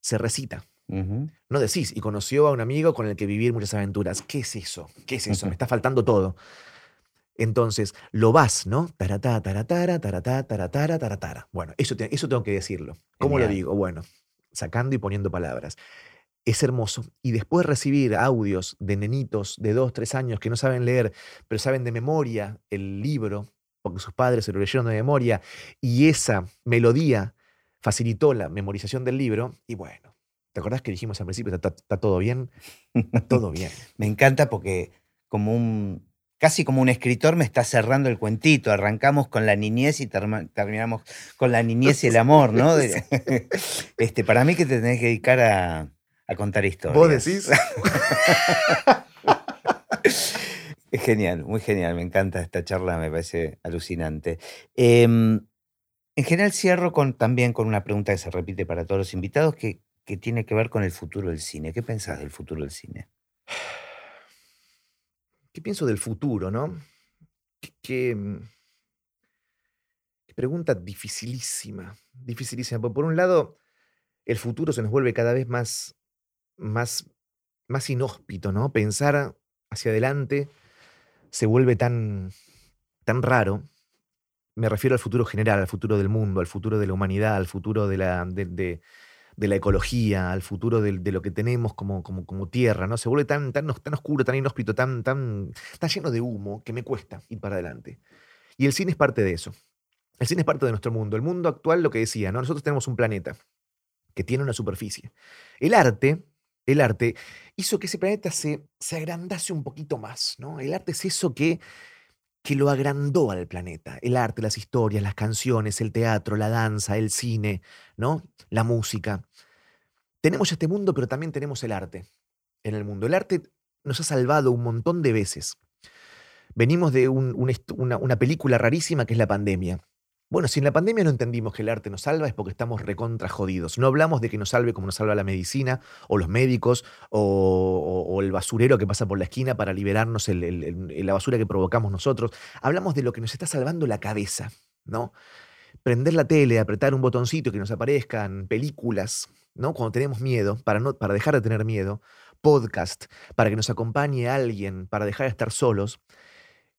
Se recita. No decís, y conoció a un amigo con el que vivir muchas aventuras. ¿Qué es eso? ¿Qué es eso? Me está faltando todo. Entonces, lo vas, ¿no? Taratá, taratara, taratá, taratara, taratara. Bueno, eso, te- eso tengo que decirlo. ¿Cómo lo Genial. digo? Bueno, sacando y poniendo palabras. Es hermoso. Y después recibir audios de nenitos de dos, tres años que no saben leer, pero saben de memoria el libro, porque sus padres se lo leyeron de memoria, y esa melodía facilitó la memorización del libro, y bueno, ¿te acordás que dijimos al principio, está, está todo bien? Está todo bien. Me encanta porque como un casi como un escritor me está cerrando el cuentito. Arrancamos con la niñez y terminamos con la niñez y el amor, ¿no? De- este, para mí que te tenés que dedicar a, a contar historias. ¿Vos decís? Es genial, muy genial. Me encanta esta charla, me parece alucinante. Em, en general cierro con, también con una pregunta que se repite para todos los invitados que, que tiene que ver con el futuro del cine. ¿Qué pensás del futuro del cine? ¿Qué pienso del futuro, no? Qué, mm, pregunta dificilísima, dificilísima. Por un lado, el futuro se nos vuelve cada vez más, más, más inhóspito, ¿no? Pensar hacia adelante se vuelve tan, tan raro. Me refiero al futuro general, al futuro del mundo, al futuro de la humanidad, al futuro de la, de- de la ecología, al futuro del- de, lo que tenemos como, como, como tierra, ¿no? Se vuelve tan, tan, tan oscuro, tan inhóspito, tan, tan, tan lleno de humo que me cuesta ir para adelante. Y el cine es parte de eso. El cine es parte de nuestro mundo. El mundo actual, lo que decía, ¿no? Nosotros tenemos un planeta que tiene una superficie. El arte, el arte hizo que ese planeta se, se agrandase un poquito más, ¿no? El arte es eso que, que lo agrandó al planeta. El arte, las historias, las canciones, el teatro, la danza, el cine, ¿no? La música. Tenemos este mundo, pero también tenemos el arte en el mundo. El arte nos ha salvado un montón de veces. Venimos de una película rarísima que es la pandemia. Bueno, si en la pandemia no entendimos que el arte nos salva es porque estamos recontra jodidos. No hablamos de que nos salve como nos salva la medicina o los médicos o, el basurero que pasa por la esquina para liberarnos la basura que provocamos nosotros. Hablamos de lo que nos está salvando la cabeza, ¿no? Prender la tele, apretar un botoncito que nos aparezcan películas, ¿no? Cuando tenemos miedo, para, no, para dejar de tener miedo, podcast, para que nos acompañe alguien, para dejar de estar solos,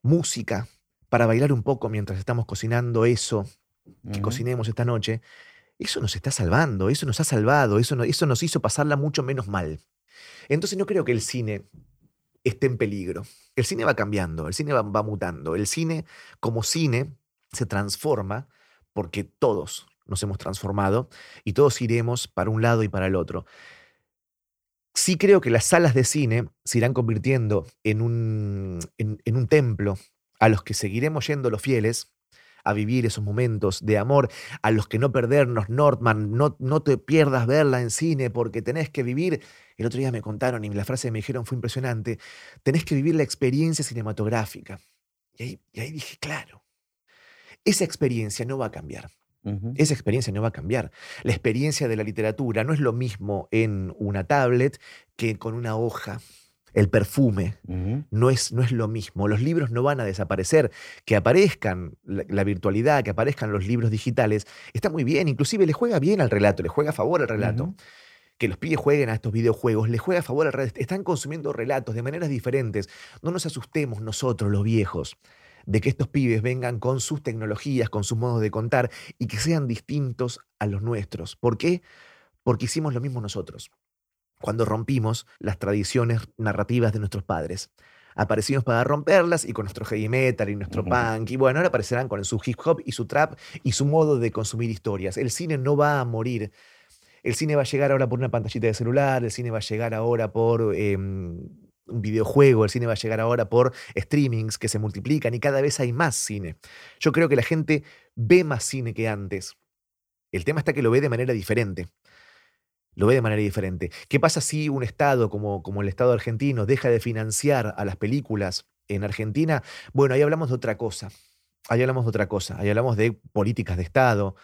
música, para bailar un poco mientras estamos cocinando eso que cocinemos esta noche, eso nos está salvando, eso nos ha salvado, eso, no- eso nos hizo pasarla mucho menos mal. Entonces no creo que el cine esté en peligro. El cine va cambiando, el cine va, va mutando. El cine, como cine, se transforma porque todos nos hemos transformado y todos iremos para un lado y para el otro. Sí creo que las salas de cine se irán convirtiendo en un, en, en un templo a los que seguiremos yendo los fieles a vivir esos momentos de amor, a los que no perdernos, Nordman, no, no te pierdas verla en cine porque tenés que vivir, el otro día me contaron y la frase que me dijeron fue impresionante, tenés que vivir la experiencia cinematográfica. Y ahí, y ahí dije, claro, esa experiencia no va a cambiar. Esa experiencia no va a cambiar. La experiencia de la literatura no es lo mismo en una tablet que con una hoja. El perfume no es, no es lo mismo. Los libros no van a desaparecer. Que aparezcan la, la virtualidad, que aparezcan los libros digitales, está muy bien. Inclusive le juega bien al relato, le juega a favor al relato. Que los pibes jueguen a estos videojuegos, les juega a favor al relato. Están consumiendo relatos de maneras diferentes. No nos asustemos nosotros, los viejos, de que estos pibes vengan con sus tecnologías, con sus modos de contar y que sean distintos a los nuestros. ¿Por qué? Porque hicimos lo mismo nosotros cuando rompimos las tradiciones narrativas de nuestros padres. Aparecimos para romperlas y con nuestro heavy metal y nuestro Ujú. punk. Y bueno, ahora aparecerán con su hip hop y su trap y su modo de consumir historias. El cine no va a morir el cine va a llegar ahora por una pantallita de celular, el cine va a llegar ahora por em, un videojuego, el cine va a llegar ahora por streamings que se multiplican y cada vez hay más cine. Yo creo que la gente ve más cine que antes. El tema está que lo ve de manera diferente. Lo ve de manera diferente. ¿Qué pasa si un Estado como, como el Estado argentino deja de financiar a las películas en Argentina? Bueno, ahí hablamos de otra cosa. Ahí hablamos de otra cosa. Ahí hablamos de políticas de Estado,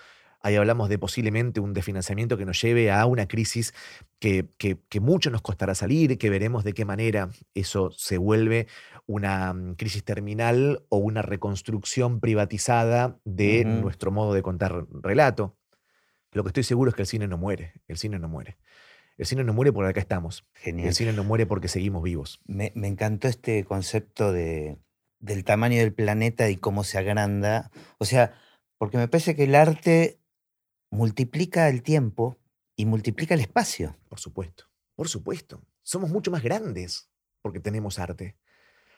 Ahí hablamos de posiblemente un desfinanciamiento que nos lleve a una crisis que, que, mucho nos costará salir, que veremos de qué manera eso se vuelve una mm, crisis terminal o una reconstrucción privatizada de nuestro modo de contar relato. Lo que estoy seguro es que el cine no muere, el cine no muere. El cine no muere porque acá estamos. Genial. El cine no muere porque seguimos vivos. Me, me encantó este concepto de, del tamaño del planeta y cómo se agranda. O sea, porque me parece que el arte multiplica el tiempo y multiplica el espacio. Por supuesto, por supuesto. Somos mucho más grandes porque tenemos arte.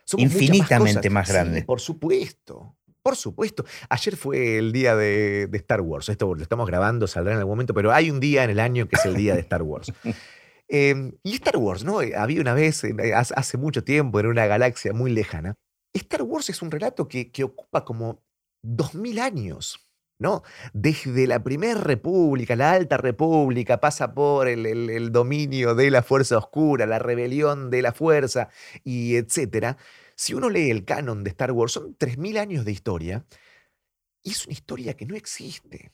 Somos Infinitamente más, grandes. por supuesto. Por supuesto. Ayer fue el día de, Star Wars. Esto lo estamos grabando, saldrá en algún momento, pero hay un día en el año que es el día de Star Wars. Em, y Star Wars, ¿no? Eh, había una vez, eh, hace mucho tiempo, en una galaxia muy lejana. Star Wars es un relato que, que ocupa como dos mil años. ¿no? Desde la primera república, la alta república, pasa por el, dominio de la fuerza oscura, la rebelión de la fuerza, y etcétera. Si uno lee el canon de Star Wars, son 3.000 años de historia, y es una historia que no existe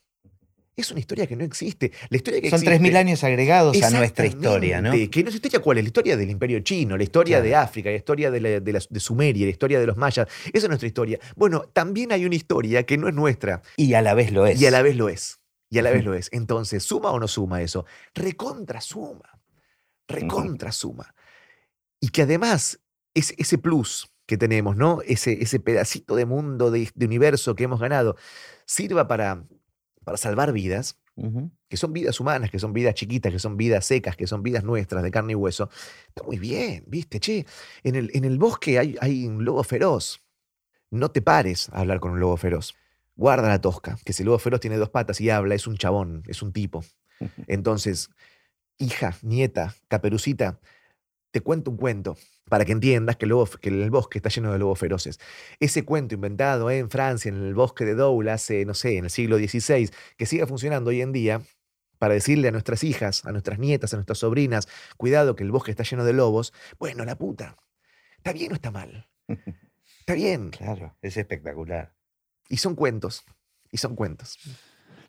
es una historia que no existe. La historia que Son 3.000 años agregados a nuestra historia, ¿no? Que no es historia cuál es, la historia del imperio chino, la historia de África, la historia de, de, Sumeria, la historia de los mayas. Esa es nuestra historia. Bueno, también hay una historia que no es nuestra. Y a la vez lo es. Y a la vez lo es. Y a la vez lo es. Entonces, ¿suma o no suma eso? Recontra suma. Recontra suma. Y que además, es, ese plus que tenemos, ¿no? Ese, ese pedacito de mundo, de, de universo que hemos ganado, sirva para para salvar vidas, que son vidas humanas, que son vidas chiquitas, que son vidas secas, que son vidas nuestras, de carne y hueso, está muy bien, ¿viste? Che, en el, en el bosque hay, hay un lobo feroz. No te pares a hablar con un lobo feroz. Guarda la tosca, que si el lobo feroz tiene dos patas y habla, es un chabón, es un tipo. Entonces, hija, nieta, caperucita, te cuento un cuento para que entiendas que el, bosque está lleno de lobos feroces. Ese cuento inventado en Francia, en el bosque de Douglas, no sé, en el siglo XVI, que siga funcionando hoy en día, para decirle a nuestras hijas, a nuestras nietas, a nuestras sobrinas, cuidado que el bosque está lleno de lobos, bueno, la puta, ¿está bien o está mal? Está bien. Claro, es espectacular. Y son cuentos, y son cuentos.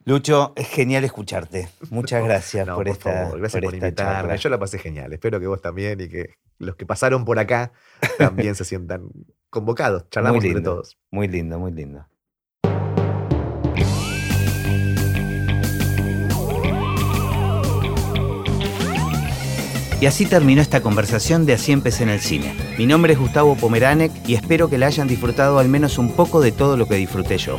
Lucho, es genial escucharte. Muchas gracias por, esta. gracias por, invitarme. Yo la pasé genial. Espero que vos también y que los que pasaron por acá también se sientan convocados. Charlamos entre todos. Muy lindo, muy lindo. Y así terminó esta conversación de Así empecé en el cine. Mi nombre es Gustavo Pomeranek y espero que la hayan disfrutado al menos un poco de todo lo que disfruté yo.